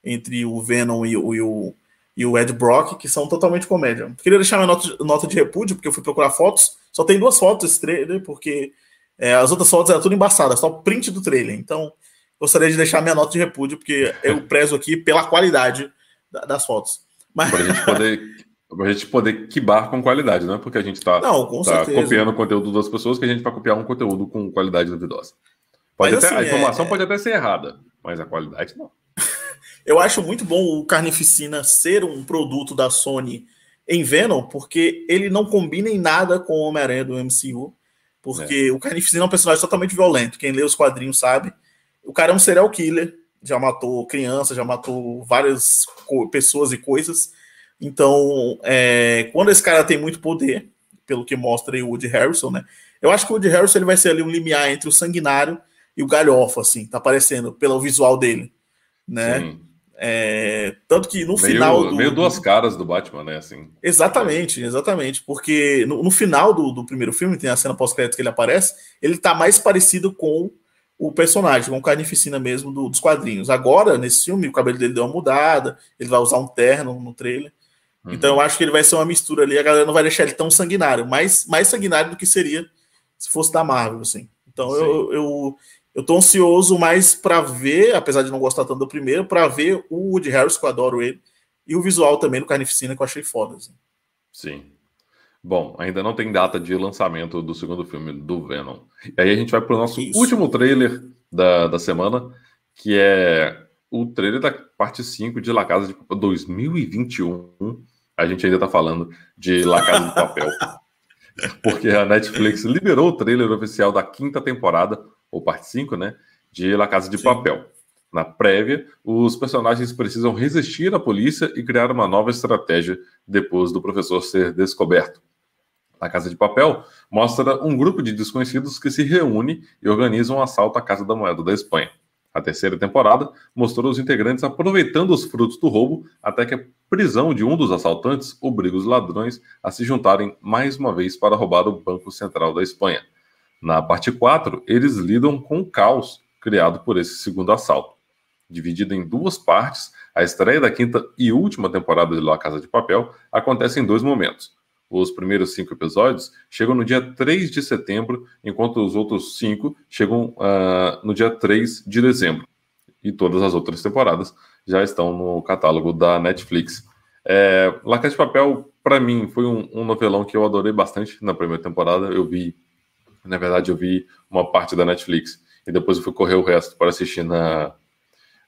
entre o Venom e, o, e o, e o Ed Brock, que são totalmente comédia. Queria deixar uma nota, nota de repúdio, porque eu fui procurar fotos, só tem duas fotos desse trailer, porque é, as outras fotos eram tudo embaçadas, só o print do trailer. Então, gostaria de deixar minha nota de repúdio, porque eu prezo aqui pela qualidade da, das fotos. Mas... Para a gente poder Pra gente poder quibar com qualidade, não é porque a gente está tá copiando o conteúdo das pessoas que a gente vai copiar um conteúdo com qualidade duvidosa. Pode até, assim, a informação é... pode até ser errada, mas a qualidade não. Eu acho muito bom o Carnificina ser um produto da Sony em Venom, porque ele não combina em nada com o Homem-Aranha do MCU. Porque é. o Carnificina é um personagem totalmente violento. Quem lê os quadrinhos sabe. O cara é um serial killer, já matou crianças, já matou várias pessoas e coisas. Então, é, quando esse cara tem muito poder, pelo que mostra aí o Woody Harrison, né? Eu acho que o Woody Harrison ele vai ser ali um limiar entre o sanguinário e o galhofa, assim, tá aparecendo pelo visual dele, né? É, tanto que no meio, final. Do, meio duas caras do Batman, né? Assim. Exatamente, exatamente. Porque no, no final do, do, primeiro filme, tem a cena pós-crédito que ele aparece, ele tá mais parecido com o personagem, com o Carnificina mesmo do, dos quadrinhos. Agora, nesse filme, o cabelo dele deu uma mudada, ele vai usar um terno no trailer. Uhum. Então eu acho que ele vai ser uma mistura ali. A galera não vai deixar ele tão sanguinário, mais, mais sanguinário do que seria se fosse da Marvel, assim. Então eu, eu, eu tô ansioso mais para ver, apesar de não gostar tanto do primeiro, para ver o Woody Harris, que eu adoro ele, e o visual também do Carnificina, que eu achei foda. Assim. Sim. Bom, ainda não tem data de lançamento do segundo filme do Venom. E aí a gente vai para o nosso Isso. último trailer da, da semana, que é o trailer da parte 5 de La Casa de Papel 2021 a gente ainda está falando de La Casa de Papel. porque a Netflix liberou o trailer oficial da quinta temporada, ou parte 5, né? De La Casa de Sim. Papel. Na prévia, os personagens precisam resistir à polícia e criar uma nova estratégia depois do professor ser descoberto. La Casa de Papel mostra um grupo de desconhecidos que se reúne e organiza um assalto à Casa da Moeda da Espanha. A terceira temporada mostrou os integrantes aproveitando os frutos do roubo até que a prisão de um dos assaltantes obriga os ladrões a se juntarem mais uma vez para roubar o Banco Central da Espanha. Na parte 4, eles lidam com o caos criado por esse segundo assalto. Dividida em duas partes, a estreia da quinta e última temporada de La Casa de Papel acontece em dois momentos. Os primeiros cinco episódios chegam no dia 3 de setembro, enquanto os outros cinco chegam uh, no dia 3 de dezembro. E todas as outras temporadas já estão no catálogo da Netflix. É, La Casa de Papel, para mim, foi um, um, novelão que eu adorei bastante na primeira temporada. Eu vi, na verdade, eu vi uma parte da Netflix e depois eu fui correr o resto para assistir na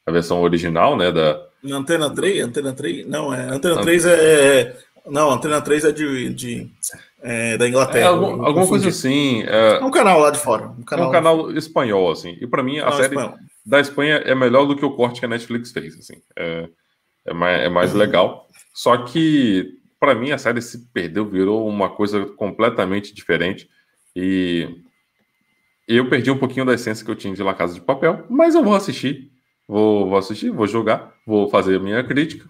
a versão original, né? Da... Na Antena 3? Antena 3? Não, é. Antena 3 é, não, a Antena 3 é de, de é, da Inglaterra. É, algum, alguma coisa assim. É... é, um canal lá de fora. Um canal, é um canal espanhol, assim. E para mim, a série espanhol. da Espanha é melhor do que o corte que a Netflix fez, assim. É, é mais, é mais uhum. legal. Só que, para mim, a série se perdeu, virou uma coisa completamente diferente. E eu perdi um pouquinho da essência que eu tinha de La Casa de Papel, mas eu vou assistir. Vou, vou assistir, vou jogar, vou fazer a minha crítica.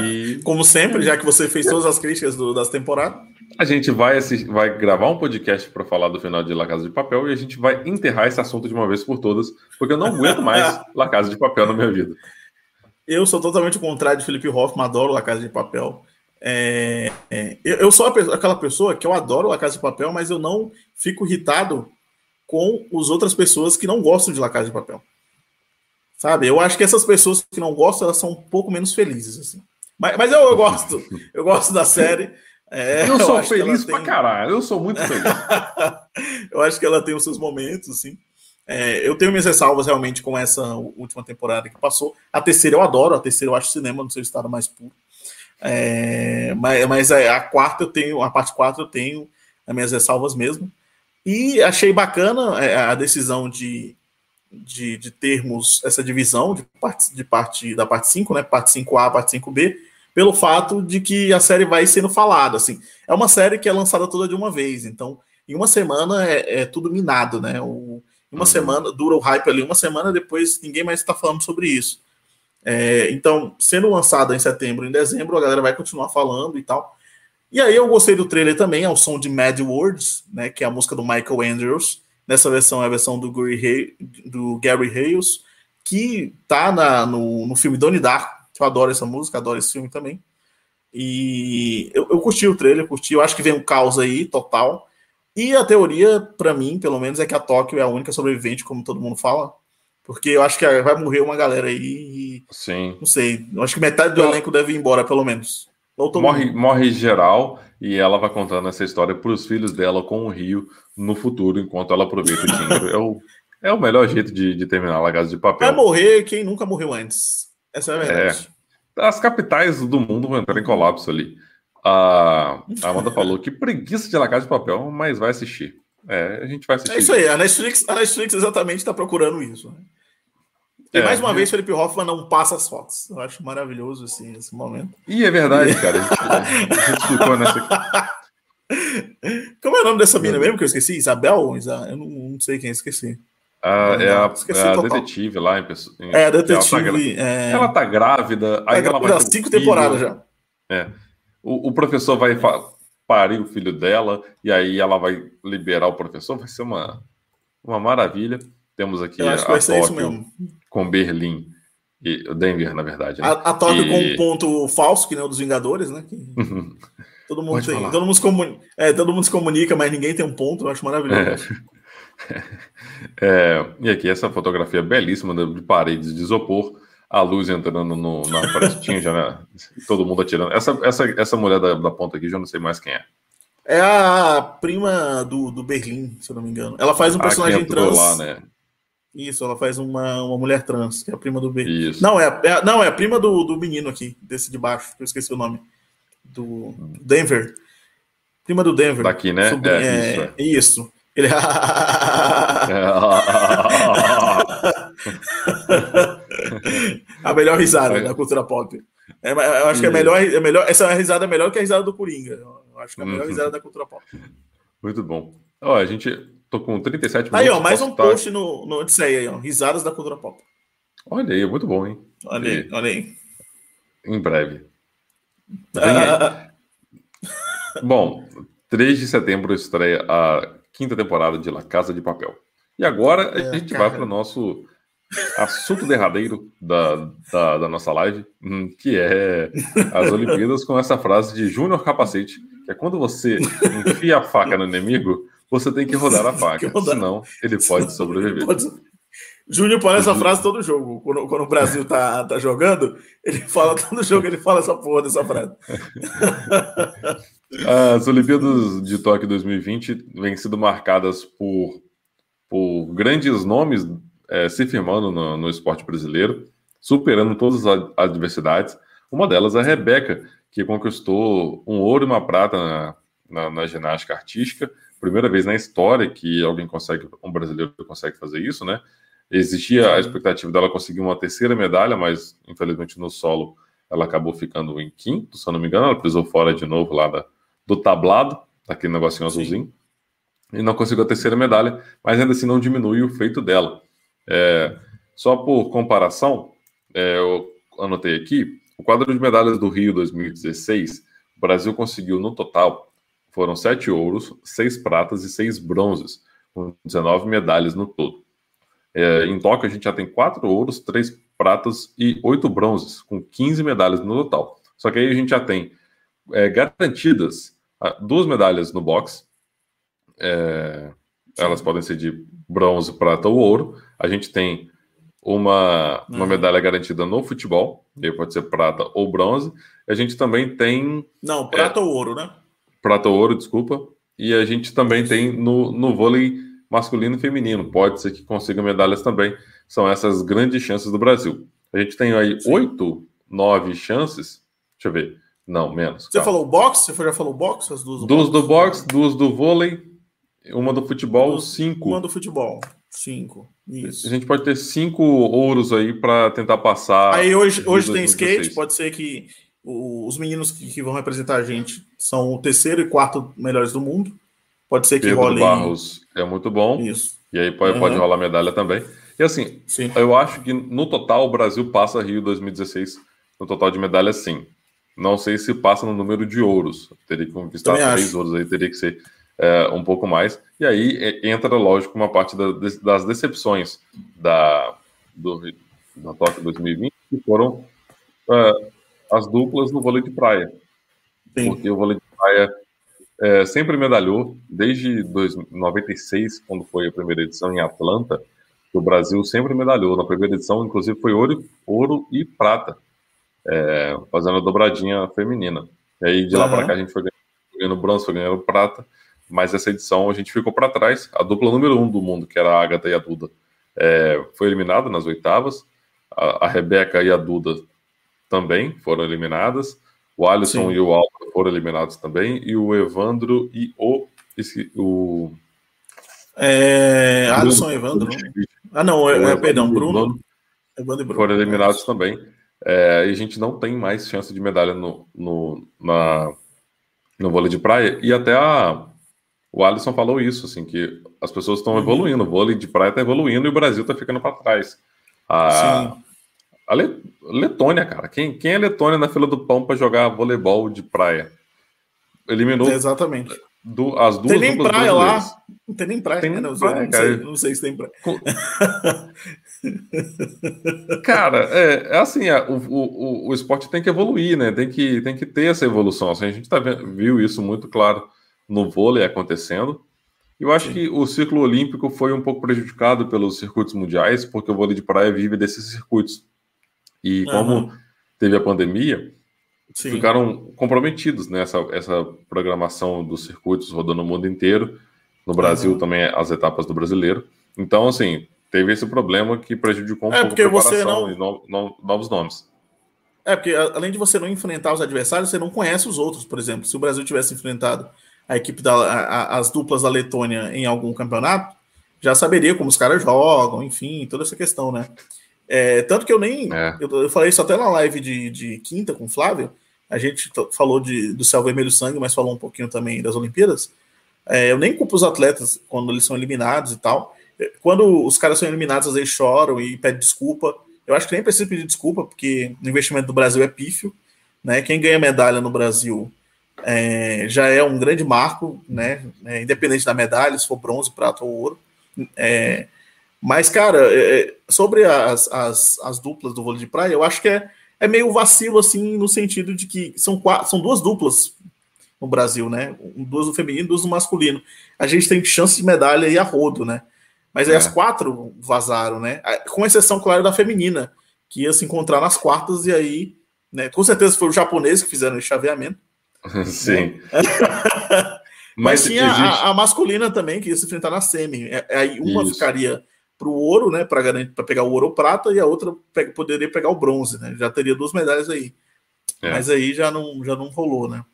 E... Como sempre, já que você fez todas as críticas do, das temporadas. A gente vai, assistir, vai gravar um podcast para falar do final de La Casa de Papel e a gente vai enterrar esse assunto de uma vez por todas, porque eu não aguento mais La Casa de Papel na minha vida. Eu sou totalmente o contrário de Felipe Hoffman, adoro La Casa de Papel. É, é, eu, eu, sou aquela pessoa que eu adoro La Casa de Papel, mas eu não fico irritado com as outras pessoas que não gostam de La Casa de Papel. Sabe? Eu acho que essas pessoas que não gostam, elas são um pouco menos felizes, assim. Mas, mas eu, eu gosto, eu gosto da série. É, eu sou eu feliz pra tem... caralho, eu sou muito feliz. eu acho que ela tem os seus momentos, assim. É, eu tenho minhas ressalvas realmente com essa última temporada que passou. A terceira eu adoro, a terceira eu acho cinema no seu estado mais puro. É, mas, mas a quarta eu tenho, a parte 4 eu tenho as minhas ressalvas mesmo. E achei bacana é, a decisão de, de, de termos essa divisão de parte, de parte da parte 5, né? Parte 5A, parte 5B, pelo fato de que a série vai sendo falada. Assim. É uma série que é lançada toda de uma vez, então em uma semana é, é tudo minado, né? O, uma uhum. semana, dura o hype ali, uma semana depois ninguém mais está falando sobre isso. É, então, sendo lançada em setembro, em dezembro, a galera vai continuar falando e tal. E aí eu gostei do trailer também, é o som de Mad Words, né, que é a música do Michael Andrews. Nessa versão é a versão do Gary, Hay, do Gary Hales, que tá na, no, no filme Donnie Darko, que eu adoro essa música, adoro esse filme também. E eu, eu curti o trailer, curti, eu acho que vem um caos aí, total. E a teoria, para mim, pelo menos, é que a Tóquio é a única sobrevivente, como todo mundo fala. Porque eu acho que vai morrer uma galera aí e. Sim. Não sei. Eu acho que metade do elenco deve ir embora, pelo menos. Morre, morre geral e ela vai contando essa história para os filhos dela com o Rio no futuro, enquanto ela aproveita o dinheiro. é, o, é o melhor jeito de, de terminar a Casa de Papel. Vai morrer quem nunca morreu antes. Essa é a verdade. É. As capitais do mundo vão entrar em colapso ali. A, Amanda falou que preguiça de La Casa de Papel, mas vai assistir. É, a gente vai assistir. É isso aí, a Netflix, a Netflix exatamente está procurando isso. Né? E é, mais uma é. vez, Felipe Hoffman não passa as fotos. Eu acho maravilhoso assim, esse momento. E é verdade, cara. A gente, a gente explicou nessa. Como é o nome dessa mina mesmo que eu esqueci? Isabel? Eu não, não sei quem, esqueci. Ah, é a, é a detetive lá em, em É, a detetive. Ela tá, é... ela tá grávida. Aí tá ela vai cinco temporadas já. É. O, o professor vai parir o filho dela e aí ela vai liberar o professor. Vai ser uma, uma maravilha. Temos aqui a Tóquio com Berlim e Denver, na verdade. Né? A, a Tóquio e... com um ponto falso, que nem o dos Vingadores, né? Que... todo, mundo tem, todo, mundo se comunica, é, todo mundo se comunica, mas ninguém tem um ponto. Eu acho maravilhoso. É. É, e aqui essa fotografia belíssima de paredes de isopor a luz entrando no, na frestinha, né? todo mundo atirando. Essa, essa, essa mulher da, da ponta aqui, já não sei mais quem é. É a prima do, do Berlim, se eu não me engano. Ela faz um personagem trans. Lá, né? Isso, ela faz uma, uma mulher trans, que é a prima do Berlim. Isso. Não, é, é, não, é a prima do, do menino aqui, desse de baixo, que eu esqueci o nome. Do Denver. Prima do Denver. Daqui, né? Sobre, é, é, isso. É. isso. Ele. a melhor risada da cultura pop. É, eu acho que é melhor, é melhor. Essa risada é melhor que a risada do Coringa. Eu acho que é a melhor uhum. risada da cultura pop. Muito bom. Ó, a gente tô com 37 minutos. Aí, ó, mais um post no, no Odisseia aí, ó. Risadas da cultura pop. Olha aí, muito bom, hein? Olha aí, olha aí. Em breve. bom, 3 de setembro estreia a quinta temporada de La Casa de Papel. E agora a é, gente cara. vai para o nosso assunto derradeiro da, da, da, nossa live, hum, que é as Olimpíadas, com essa frase de Júnior Capacete, que é quando você enfia a faca no inimigo, você tem que rodar a faca, senão ele pode sobreviver. Pode... Júnior põe essa frase todo jogo. Quando, quando, o Brasil tá, tá jogando, ele fala todo jogo, ele fala essa porra dessa frase. As Olimpíadas de Tóquio 2020 vêm sido marcadas por, por grandes nomes é, se firmando no, no, esporte brasileiro, superando todas as adversidades. Uma delas é a Rebeca, que conquistou um ouro e uma prata na, na, na ginástica artística. Primeira vez na história que alguém consegue, um brasileiro consegue fazer isso, né? Existia a expectativa dela conseguir uma terceira medalha, mas infelizmente no solo ela acabou ficando em quinto, se eu não me engano. Ela pisou fora de novo lá da, do tablado, daquele negocinho azulzinho, Sim. e não conseguiu a terceira medalha, mas ainda assim não diminui o feito dela. É, só por comparação, é, eu anotei aqui, o quadro de medalhas do Rio 2016, o Brasil conseguiu no total, foram sete ouros, seis pratas e seis bronzes, com 19 medalhas no todo. É, em Tóquio, a gente já tem quatro ouros, três pratas e oito bronzes, com 15 medalhas no total. Só que aí a gente já tem é, garantidas ah, duas medalhas no boxe. É, elas podem ser de bronze, prata ou ouro. A gente tem uma, uma uhum. medalha garantida no futebol, e aí pode ser prata ou bronze. A gente também tem. Não, prata é, ou ouro, né? Prata ou ouro, desculpa. E a gente também tem no, no vôlei masculino e feminino. Pode ser que consiga medalhas também. São essas grandes chances do Brasil. A gente tem aí oito, nove chances. Deixa eu ver Não, menos. Você calma. falou boxe? Você já falou boxe? As duas do duas boxe? do boxe, duas do vôlei, uma do futebol, duas, cinco. Uma do futebol, cinco. Isso. A gente pode ter cinco ouros aí para tentar passar. Aí hoje, hoje tem skate, pode ser que os meninos que, que, vão representar a gente são o terceiro e quarto melhores do mundo. Pode ser que Pedro role. Barros é muito bom. Isso. E aí pode, uhum. pode rolar medalha também. E assim, sim. eu acho que no total o Brasil passa Rio 2016 no total de medalhas, sim. Não sei se passa no número de ouros. Teria que conquistar também três acho. ouros aí, teria que ser é, um pouco mais. E aí entra, lógico, uma parte da, das decepções da, do, da Tóquio 2020, que foram é, as duplas no vôlei de praia. Sim. Porque o vôlei de praia é, sempre medalhou, desde 1996, quando foi a primeira edição em Atlanta, o Brasil sempre medalhou. Na primeira edição, inclusive, foi ouro, ouro e prata, é, fazendo a dobradinha feminina. E aí, de lá uhum. para cá, a gente foi ganhando bronze, foi ganhando prata, mas essa edição a gente ficou para trás. A dupla número um do mundo, que era a Agatha e a Duda, é, foi eliminada nas oitavas. A, a Rebeca e a Duda também foram eliminadas. O Alisson Sim. e o Álvaro foram eliminados também. E o Evandro e o. Esse, o é, Alisson e Evandro. Ah, não, é, é, perdão, Bruno. Evandro e Bruno. Foram eliminados é também. É, e a gente não tem mais chance de medalha no, no, na, no vôlei de praia. E até a, o Alisson falou isso, assim, que as pessoas estão uhum. evoluindo. O vôlei de praia está evoluindo e o Brasil está ficando para trás. A, Sim. A Letônia, cara. Quem, quem é Letônia na fila do pão para jogar voleibol de praia? Eliminou. Exatamente. Do, as duas tem nem praia lá. Não tem nem praia. Tem nem não, praia, não, sei, não, sei, se tem praia. cara, é, é assim, é, o, o, o esporte tem que evoluir, né? Tem que, tem que ter essa evolução. Assim, a gente tá vendo, viu isso muito claro no vôlei acontecendo. Eu acho Sim. que o ciclo olímpico foi um pouco prejudicado pelos circuitos mundiais, porque o vôlei de praia vive desses circuitos. E como uhum. teve a pandemia, Sim. ficaram comprometidos nessa essa programação dos circuitos rodando o mundo inteiro. No Brasil uhum. também as etapas do brasileiro. Então, assim, teve esse problema que prejudicou um é, pouco a preparação e no, no, novos nomes. É, porque além de você não enfrentar os adversários, você não conhece os outros, por exemplo. Se o Brasil tivesse enfrentado a equipe da a, as duplas da Letônia em algum campeonato, já saberia como os caras jogam, enfim, toda essa questão, né? É, tanto que eu nem. É. Eu, eu, falei isso até na live de, de quinta com o Flávio. A gente falou de, do céu vermelho sangue, mas falou um pouquinho também das Olimpíadas. É, eu nem culpo os atletas quando eles são eliminados e tal. É, quando os caras são eliminados, às vezes choram e pedem desculpa. Eu acho que nem precisa pedir desculpa, porque o investimento do Brasil é pífio. Né? Quem ganha medalha no Brasil é, já é um grande marco, né? É, independente da medalha, se for bronze, prata ou ouro. É, mas, cara, é, é, sobre as, as, as, duplas do vôlei de praia, eu acho que é, é meio vacilo, assim, no sentido de que são, quatro, são duas duplas no Brasil, né? Duas do feminino, duas do masculino. A gente tem chance de medalha e a rodo, né? Mas aí é. as quatro vazaram, né? Com exceção, claro, da feminina, que ia se encontrar nas quartas, e aí, né? Com certeza foi o japonês que fizeram esse chaveamento. Sim. Mas, Mas tinha a, a, masculina também, que ia se enfrentar na semi. Aí uma Isso. ficaria para o ouro, né, para pegar o ouro ou prata e a outra pe poderia pegar o bronze, né? Já teria duas medalhas aí. É. Mas aí já não já não rolou, né?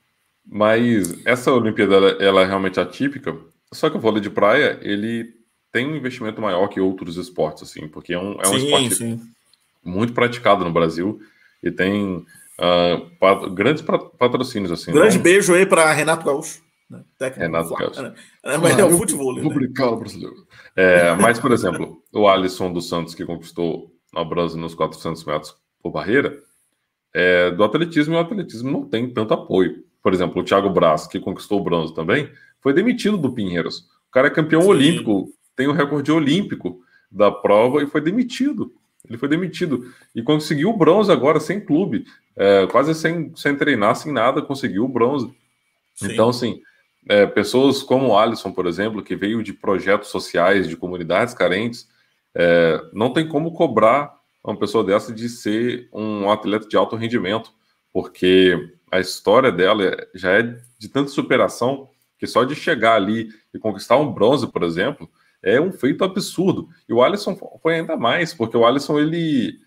Mas essa Olimpíada ela é realmente atípica. Só que o vôlei de praia ele tem um investimento maior que outros esportes, assim, porque é um, é um sim, esporte sim. muito praticado no Brasil e tem uh, grandes patrocínios, assim. Grande não... beijo aí para Renato Gaúcho. Né? Renato Gaúcho. É, mas é o futebol. Né? brasileiro. É, mas, por exemplo, o Alisson dos Santos, que conquistou a bronze nos 400 metros por barreira, é, do atletismo, e o atletismo não tem tanto apoio. Por exemplo, o Thiago Braz, que conquistou o bronze também, foi demitido do Pinheiros. O cara é campeão Sim. olímpico, tem o recorde olímpico da prova e foi demitido. Ele foi demitido e conseguiu o bronze agora sem clube, é, quase sem, sem treinar, sem nada, conseguiu o bronze. Sim. Então, assim, é, pessoas como o Alisson, por exemplo, que veio de projetos sociais, de comunidades carentes, é, não tem como cobrar uma pessoa dessa de ser um atleta de alto rendimento, porque a história dela já é de tanta superação que só de chegar ali e conquistar um bronze, por exemplo, é um feito absurdo. E o Alisson foi ainda mais, porque o Alisson ele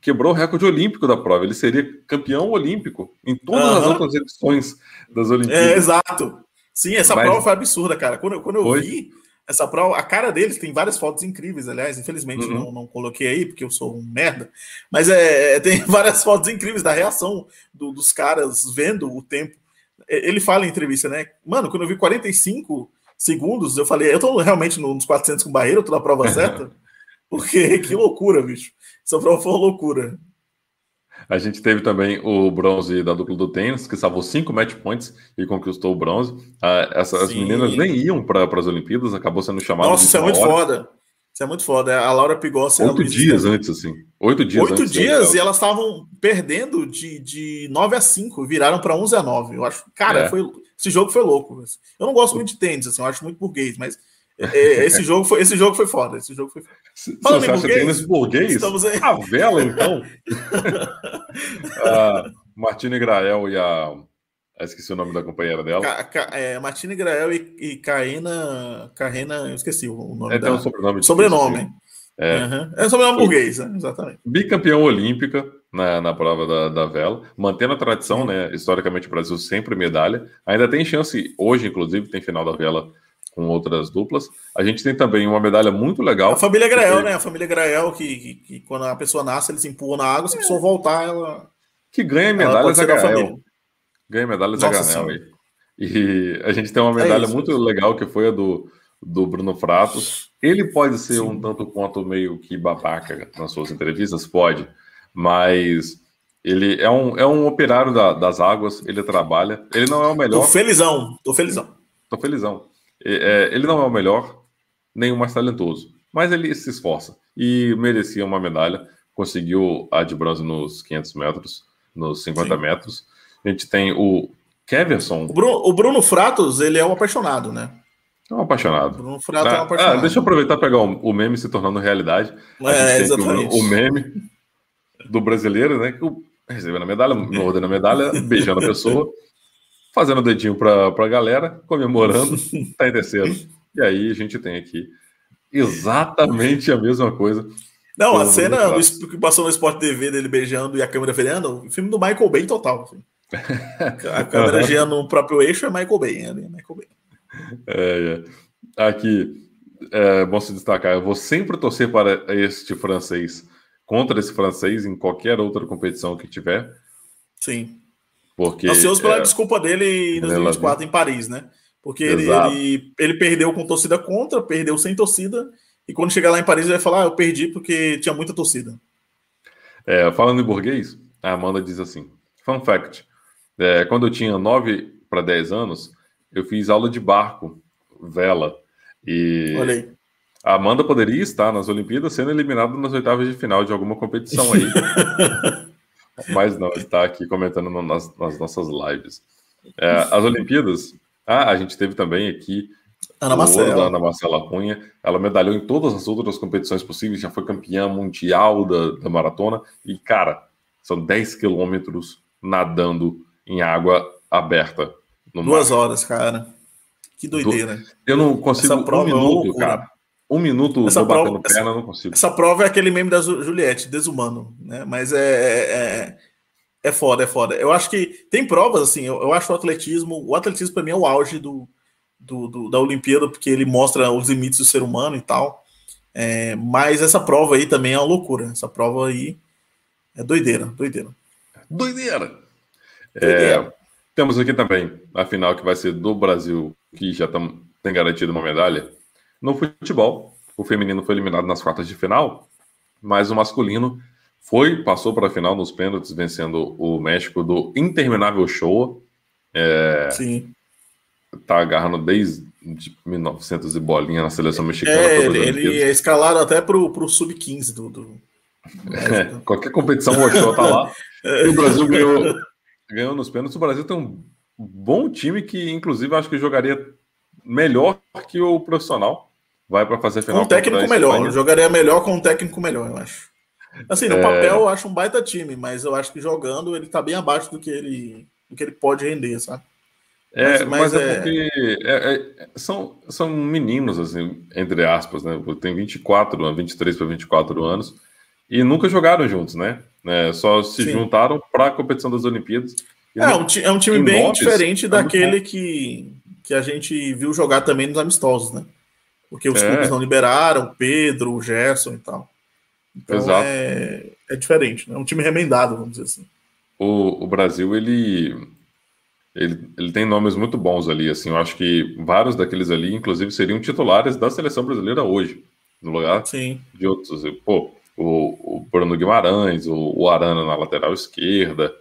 quebrou o recorde olímpico da prova. Ele seria campeão olímpico em todas uhum. as outras edições das Olimpíadas. É, exato. Sim, essa Mas... prova foi absurda, cara. Quando, quando eu vi essa prova, a cara deles tem várias fotos incríveis, aliás, infelizmente uhum. não, não coloquei aí, porque eu sou um merda, mas é, é tem várias fotos incríveis da reação do, dos caras vendo o tempo. Ele fala em entrevista, né? Mano, quando eu vi 45 segundos, eu falei, eu tô realmente nos 400 com barreira, eu tô na prova certa? Porque que loucura, bicho. Essa prova foi uma loucura. A gente teve também o bronze da dupla do tênis, que salvou cinco match points e conquistou o bronze. Ah, essa, as meninas nem iam para as Olimpíadas, acabou sendo chamado. Nossa, isso é muito hora. foda. Isso é muito foda. A Laura Pigossi. Oito dias antes, assim. Oito dias Oito dias e elas estavam perdendo de, de 9 a 5, viraram para 11 a 9. Eu acho. Cara, é. foi, esse jogo foi louco. Eu não gosto muito de tênis, assim, eu acho muito burguês, mas é, esse, jogo foi, esse jogo foi foda. Esse jogo foi Falando você acha burguês, tênis burguês? Estamos aí. A vela, então. a Martina Grael e a. esqueci o nome da companheira dela. Ca, ca, é, Martina Grael e, e Caína. Carrena, eu esqueci o nome é, dela. Tem um sobrenome. Sobrenome. É. Uhum. é sobrenome burguês, né? exatamente. Bicampeão olímpica na, na prova da, da vela, mantendo a tradição, né? Historicamente, o Brasil sempre medalha. Ainda tem chance, hoje, inclusive, tem final da vela com outras duplas. A gente tem também uma medalha muito legal. A família Grael, né? A família Grael, que, que, que, quando a pessoa nasce, eles empurram na água, se a pessoa é. voltar, ela. Que ganha medalhas a Grael. Ganha medalhas a Grael aí. E a gente tem uma é medalha é isso, muito legal que foi a do, do Bruno Fratos. Ele pode ser Sim. um tanto quanto meio que babaca nas suas entrevistas, pode, mas ele é um, é um operário da, das águas, ele trabalha. Ele não é o melhor. Tô felizão, tô felizão. Tô felizão. É, ele não é o melhor, nem o mais talentoso, mas ele se esforça e merecia uma medalha. Conseguiu a de bronze nos 500 metros, nos 50 Sim. metros. A gente tem o Keverson. O Bruno, o Bruno, Fratos, ele é um apaixonado, né? É um apaixonado. O Bruno Fratos ah, é um apaixonado. Ah, deixa eu aproveitar e pegar o, o, meme se tornando realidade. É, exatamente. O, o, meme do brasileiro, né? Que recebendo a medalha, mordendo a medalha, beijando a pessoa fazendo o dedinho para a galera, comemorando, tá em terceiro. E aí a gente tem aqui exatamente a mesma coisa. Não, a cena que passou no Sport TV dele beijando e a câmera virando, o filme do Michael Bay total. Assim. A câmera girando no próprio eixo é Michael Bay, é Michael Bay. É, é. Aqui, é bom se destacar, eu vou sempre torcer para este francês contra esse francês em qualquer outra competição que tiver. Sim. Porque, Ansioso pela é, desculpa dele em 2024 em Paris, né? Porque ele, ele, ele, perdeu com torcida contra, perdeu sem torcida, e quando chegar lá em Paris ele vai falar: ah, eu perdi porque tinha muita torcida. É, falando em burguês, a Amanda diz assim: Fun fact: é, quando eu tinha 9 para 10 anos, eu fiz aula de barco, vela. E a Amanda poderia estar nas Olimpíadas sendo eliminada nas oitavas de final de alguma competição aí. Mas não, está aqui comentando nas, nas nossas lives. É, as Olimpíadas, ah, a gente teve também aqui Ana Marcela. Ana Marcela Cunha. Ela medalhou em todas as outras competições possíveis, já foi campeã mundial da, da maratona. E, cara, são 10 quilômetros nadando em água aberta. Duas mar. horas, cara. Que doideira. Eu não consigo um é minuto, é cara. Um minuto essa prova, batendo perna, essa, não consigo. Essa prova é aquele meme da Juliette, desumano, né? Mas é, é, é, é foda, é foda. Eu acho que tem provas, assim, eu, eu acho o atletismo, o atletismo para mim é o auge do, do, do, da Olimpíada, porque ele mostra os limites do ser humano e tal. É, mas essa prova aí também é uma loucura. Essa prova aí é doideira, doideira. Doideira! doideira. É, temos aqui também a final que vai ser do Brasil, que já tam, tem garantido uma medalha no futebol, o feminino foi eliminado nas quartas de final, mas o masculino foi, passou para a final nos pênaltis, vencendo o México do interminável show. É, Sim. Tá agarrando desde 1900 e bolinha na seleção mexicana. É, ele, ele é escalado até pro, pro sub-15 do. do... É, qualquer competição o Ochoa tá lá. E o Brasil ganhou, ganhou nos pênaltis. O Brasil tem um bom time que, inclusive, acho que jogaria melhor que o profissional vai para fazer final. Com um técnico melhor, jogaria melhor com um técnico melhor, eu acho. Assim, no é... papel eu acho um baita time, mas eu acho que jogando ele tá bem abaixo do que ele, do que ele pode render, sabe? É, mas, mas é, é, porque é, é, são, são meninos, assim, entre aspas, né? Tem 24, 23 para 24 anos, e nunca jogaram juntos, né? É, só se Sim. juntaram para a competição das Olimpíadas. É, um, é um time bem diferente é daquele que, que a gente viu jogar também nos amistosos, né? Porque os é. clubes não liberaram, o Pedro, o Gerson e tal. Então Exato. É, é diferente, né? É um time remendado, vamos dizer assim. O, o Brasil, ele, ele, ele tem nomes muito bons ali, assim, eu acho que vários daqueles ali, inclusive, seriam titulares da seleção brasileira hoje, no lugar Sim. de outros. Pô, o, o Bruno Guimarães, o, o, Arana na lateral esquerda.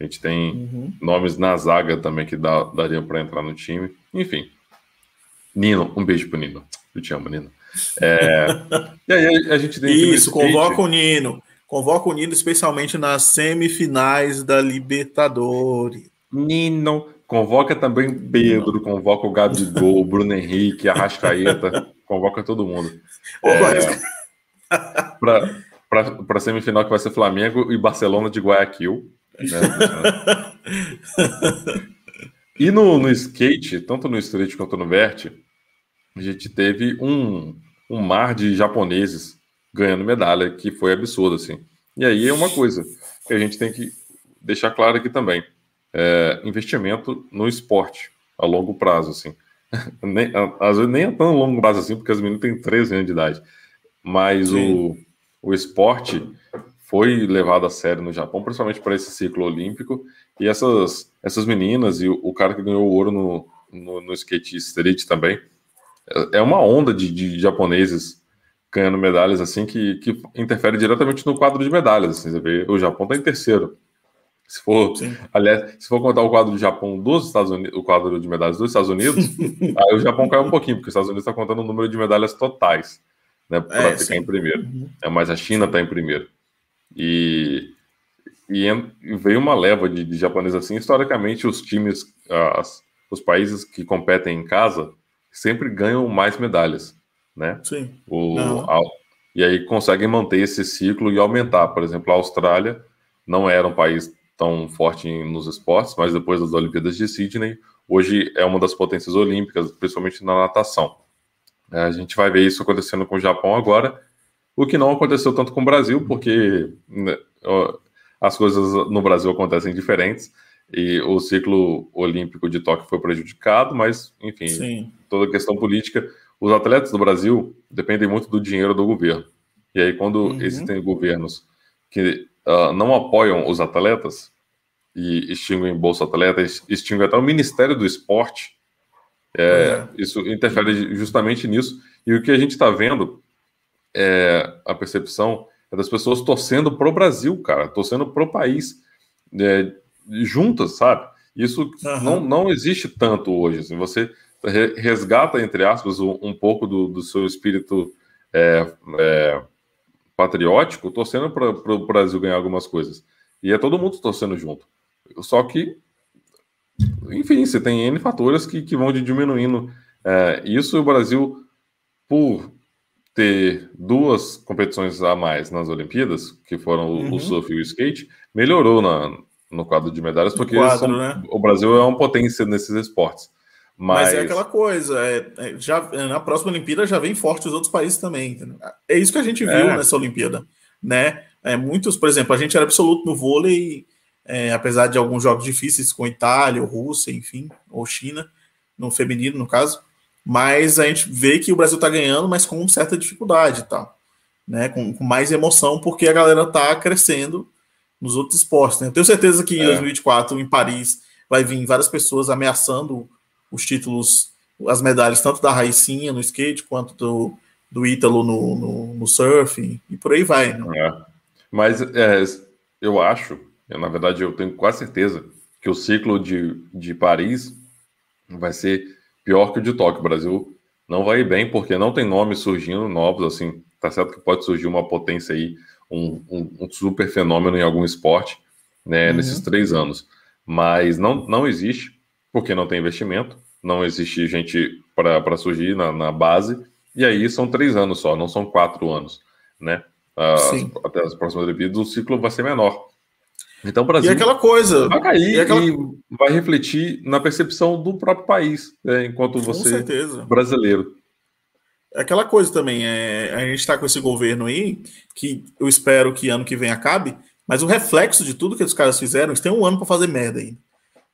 A gente tem uhum. nomes na zaga também que dá, daria para entrar no time. Enfim. Nino, um beijo pro Nino. Eu te amo, Nino. É... e aí a gente tem. Isso, convoca o Nino. Convoca o Nino, especialmente nas semifinais da Libertadores. Nino. Convoca também Pedro, convoca o Gabigol, o Bruno Henrique, a Rascaeta, convoca todo mundo. É para a semifinal que vai ser Flamengo e Barcelona de Guayaquil. Né? e no, no skate, tanto no street quanto no vert, a gente teve um, um mar de japoneses ganhando medalha, que foi absurdo, assim. E aí é uma coisa que a gente tem que deixar claro aqui também. É, investimento no esporte a longo prazo, assim. nem, às vezes nem é tão longo prazo assim, porque as meninas têm 13 anos de idade. Mas o, o esporte foi levado a sério no Japão, principalmente para esse ciclo olímpico. E essas, essas meninas e o, o cara que ganhou o ouro no, no, no, skate street também, é, é uma onda de, de japoneses ganhando medalhas assim que, que interfere diretamente no quadro de medalhas. Assim, você vê, o Japão está em terceiro. Se for, Sim. aliás, se for contar o quadro do Japão dos Estados Unidos, o quadro de medalhas dos Estados Unidos, aí o Japão caiu um pouquinho, porque os Estados Unidos está contando o número de medalhas totais né, para é, ficar sim. em primeiro. Uhum. É, mas a China está em primeiro. E, e, veio uma leva de, de japoneses assim. Historicamente, os times, as, os países que competem em casa sempre ganham mais medalhas, né? Sim. O, a, e aí conseguem manter esse ciclo e aumentar. Por exemplo, a Austrália não era um país tão forte nos esportes, mas depois das Olimpíadas de Sydney, hoje é uma das potências olímpicas, principalmente na natação. É, a gente vai ver isso acontecendo com o Japão agora, o que não aconteceu tanto com o Brasil, porque né, as coisas no Brasil acontecem diferentes e o ciclo olímpico de Tóquio foi prejudicado, mas, enfim, Sim. toda questão política. Os atletas do Brasil dependem muito do dinheiro do governo. E aí, quando uhum. existem governos que uh, não apoiam os atletas e extinguem Bolsa Atleta, extinguem até o Ministério do Esporte, é, é, isso interfere justamente nisso. E o que a gente está vendo é a percepção é das pessoas torcendo pro Brasil, cara, torcendo pro país, é, juntas, sabe? Isso uhum. não, não existe tanto hoje. Assim, você resgata, entre aspas, um, um pouco do, do, seu espírito é, é, patriótico, torcendo para o Brasil ganhar algumas coisas. E é todo mundo torcendo junto. Só que enfim, você tem N fatores que, que vão diminuindo é, isso. E o Brasil, por ter duas competições a mais nas Olimpíadas, que foram o, uhum. o surf e o skate, melhorou na, no quadro de medalhas, porque quadro, são, né? o Brasil é uma potência nesses esportes. Mas... Mas, é aquela coisa, é, é, já, na próxima Olimpíada já vem forte os outros países também. Entendeu? É isso que a gente viu é. nessa Olimpíada, né? É, muitos, por exemplo, a gente era absoluto no vôlei é, apesar de alguns jogos difíceis com Itália, ou Rússia, enfim, ou China, no feminino, no caso. Mas a gente vê que o Brasil está ganhando, mas com certa dificuldade e tal. Né, com, com, mais emoção, porque a galera está crescendo nos outros esportes. Né? Eu tenho certeza que em é. 2024, em Paris, vai vir várias pessoas ameaçando os títulos, as medalhas, tanto da Raicinha no skate, quanto do, do Ítalo no, no, no surf, e por aí vai. Né? É. Mas é, eu acho eu, na verdade, eu tenho quase certeza que o ciclo de, de Paris vai ser pior que o de Tóquio. O Brasil não vai ir bem porque não tem nomes surgindo novos, assim, tá certo que pode surgir uma potência aí, um, um, um super fenômeno em algum esporte, né, uhum. nesses três anos. Mas não, não existe, porque não tem investimento, não existe gente para surgir na, na, base, e aí são três anos só, não são quatro anos, né? As, até as próximas Olimpíadas, o ciclo vai ser menor. Então o Brasil e aquela coisa vai cair e, aquela... e vai refletir na percepção do próprio país, né, enquanto você brasileiro. Aquela coisa também, é, a gente está com esse governo aí, que eu espero que ano que vem acabe, mas o reflexo de tudo que os caras fizeram, eles têm um ano para fazer merda ainda.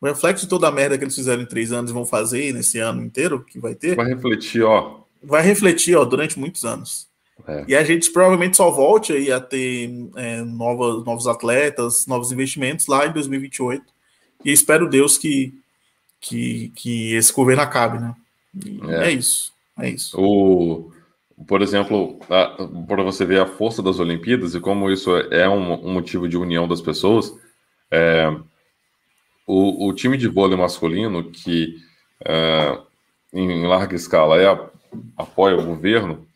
O reflexo de toda a merda que eles fizeram em três anos e vão fazer nesse ano inteiro, que vai ter. Vai refletir, ó. Vai refletir, ó, durante muitos anos. É. E a gente provavelmente só volte aí a ter é, novas, novos atletas, novos investimentos lá em 2028. E espero Deus que, que, que esse governo acabe, né? É. é. isso. É isso. O, por exemplo, para você ver a força das Olimpíadas e como isso é um, um motivo de união das pessoas, é, o, o time de vôlei masculino, que é, em larga escala é, apoia o governo,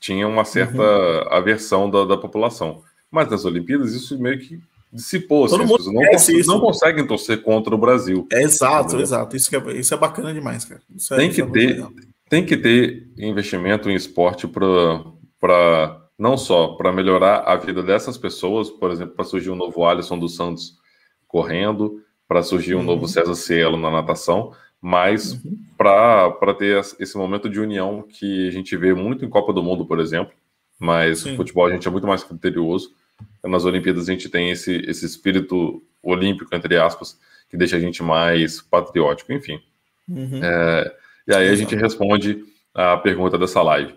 tinha uma certa uhum. aversão da, da, população. Mas nas Olimpíadas isso meio que dissipou. Assim, as pessoas não, cons não, conseguem torcer contra o Brasil. É, exato, exato. Isso, é, isso é bacana demais, cara. É, tem, que é ter, tem que ter investimento em esporte para não só para melhorar a vida dessas pessoas, por exemplo, para surgir um novo Alisson dos Santos correndo, para surgir um uhum. novo César Cielo na natação, mas uhum. para ter esse momento de união que a gente vê muito em Copa do Mundo, por exemplo, mas Sim. futebol a gente é muito mais criterioso. Nas Olimpíadas a gente tem esse, esse espírito olímpico, entre aspas, que deixa a gente mais patriótico, enfim. Uhum. É, e aí a gente responde a pergunta dessa live.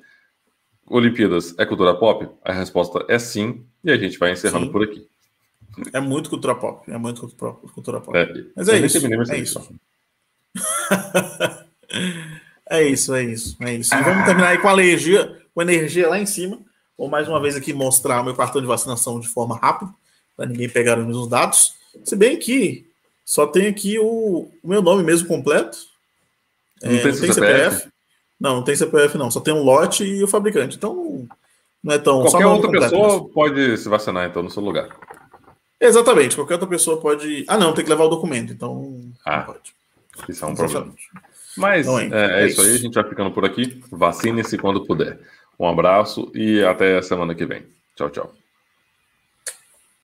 Olimpíadas é cultura pop? A resposta é sim, e a gente vai encerrando sim. por aqui. É muito cultura pop. É muito cultura pop. É, Mas é isso. É isso. é isso, é isso, é isso. E vamos terminar aí com a alergia, com energia lá em cima. Vou mais uma vez aqui mostrar o meu cartão de vacinação de forma rápida, para ninguém pegar os meus dados. Se bem que só tem aqui o, o meu nome mesmo completo. Não, é, tem, não tem CPF. CPF. Não, não tem CPF, não. Só tem um lote e o fabricante. Então, não é tão. Qualquer outra completo, pessoa mas... pode se vacinar, então, no seu lugar. Exatamente, qualquer outra pessoa pode. Ah, não, tem que levar o documento, então ah, não pode. Isso é um problema. Mas então, é, é, é, isso aí, a gente vai ficando por aqui. Vacine-se quando puder. Um abraço e até a semana que vem. Tchau, tchau.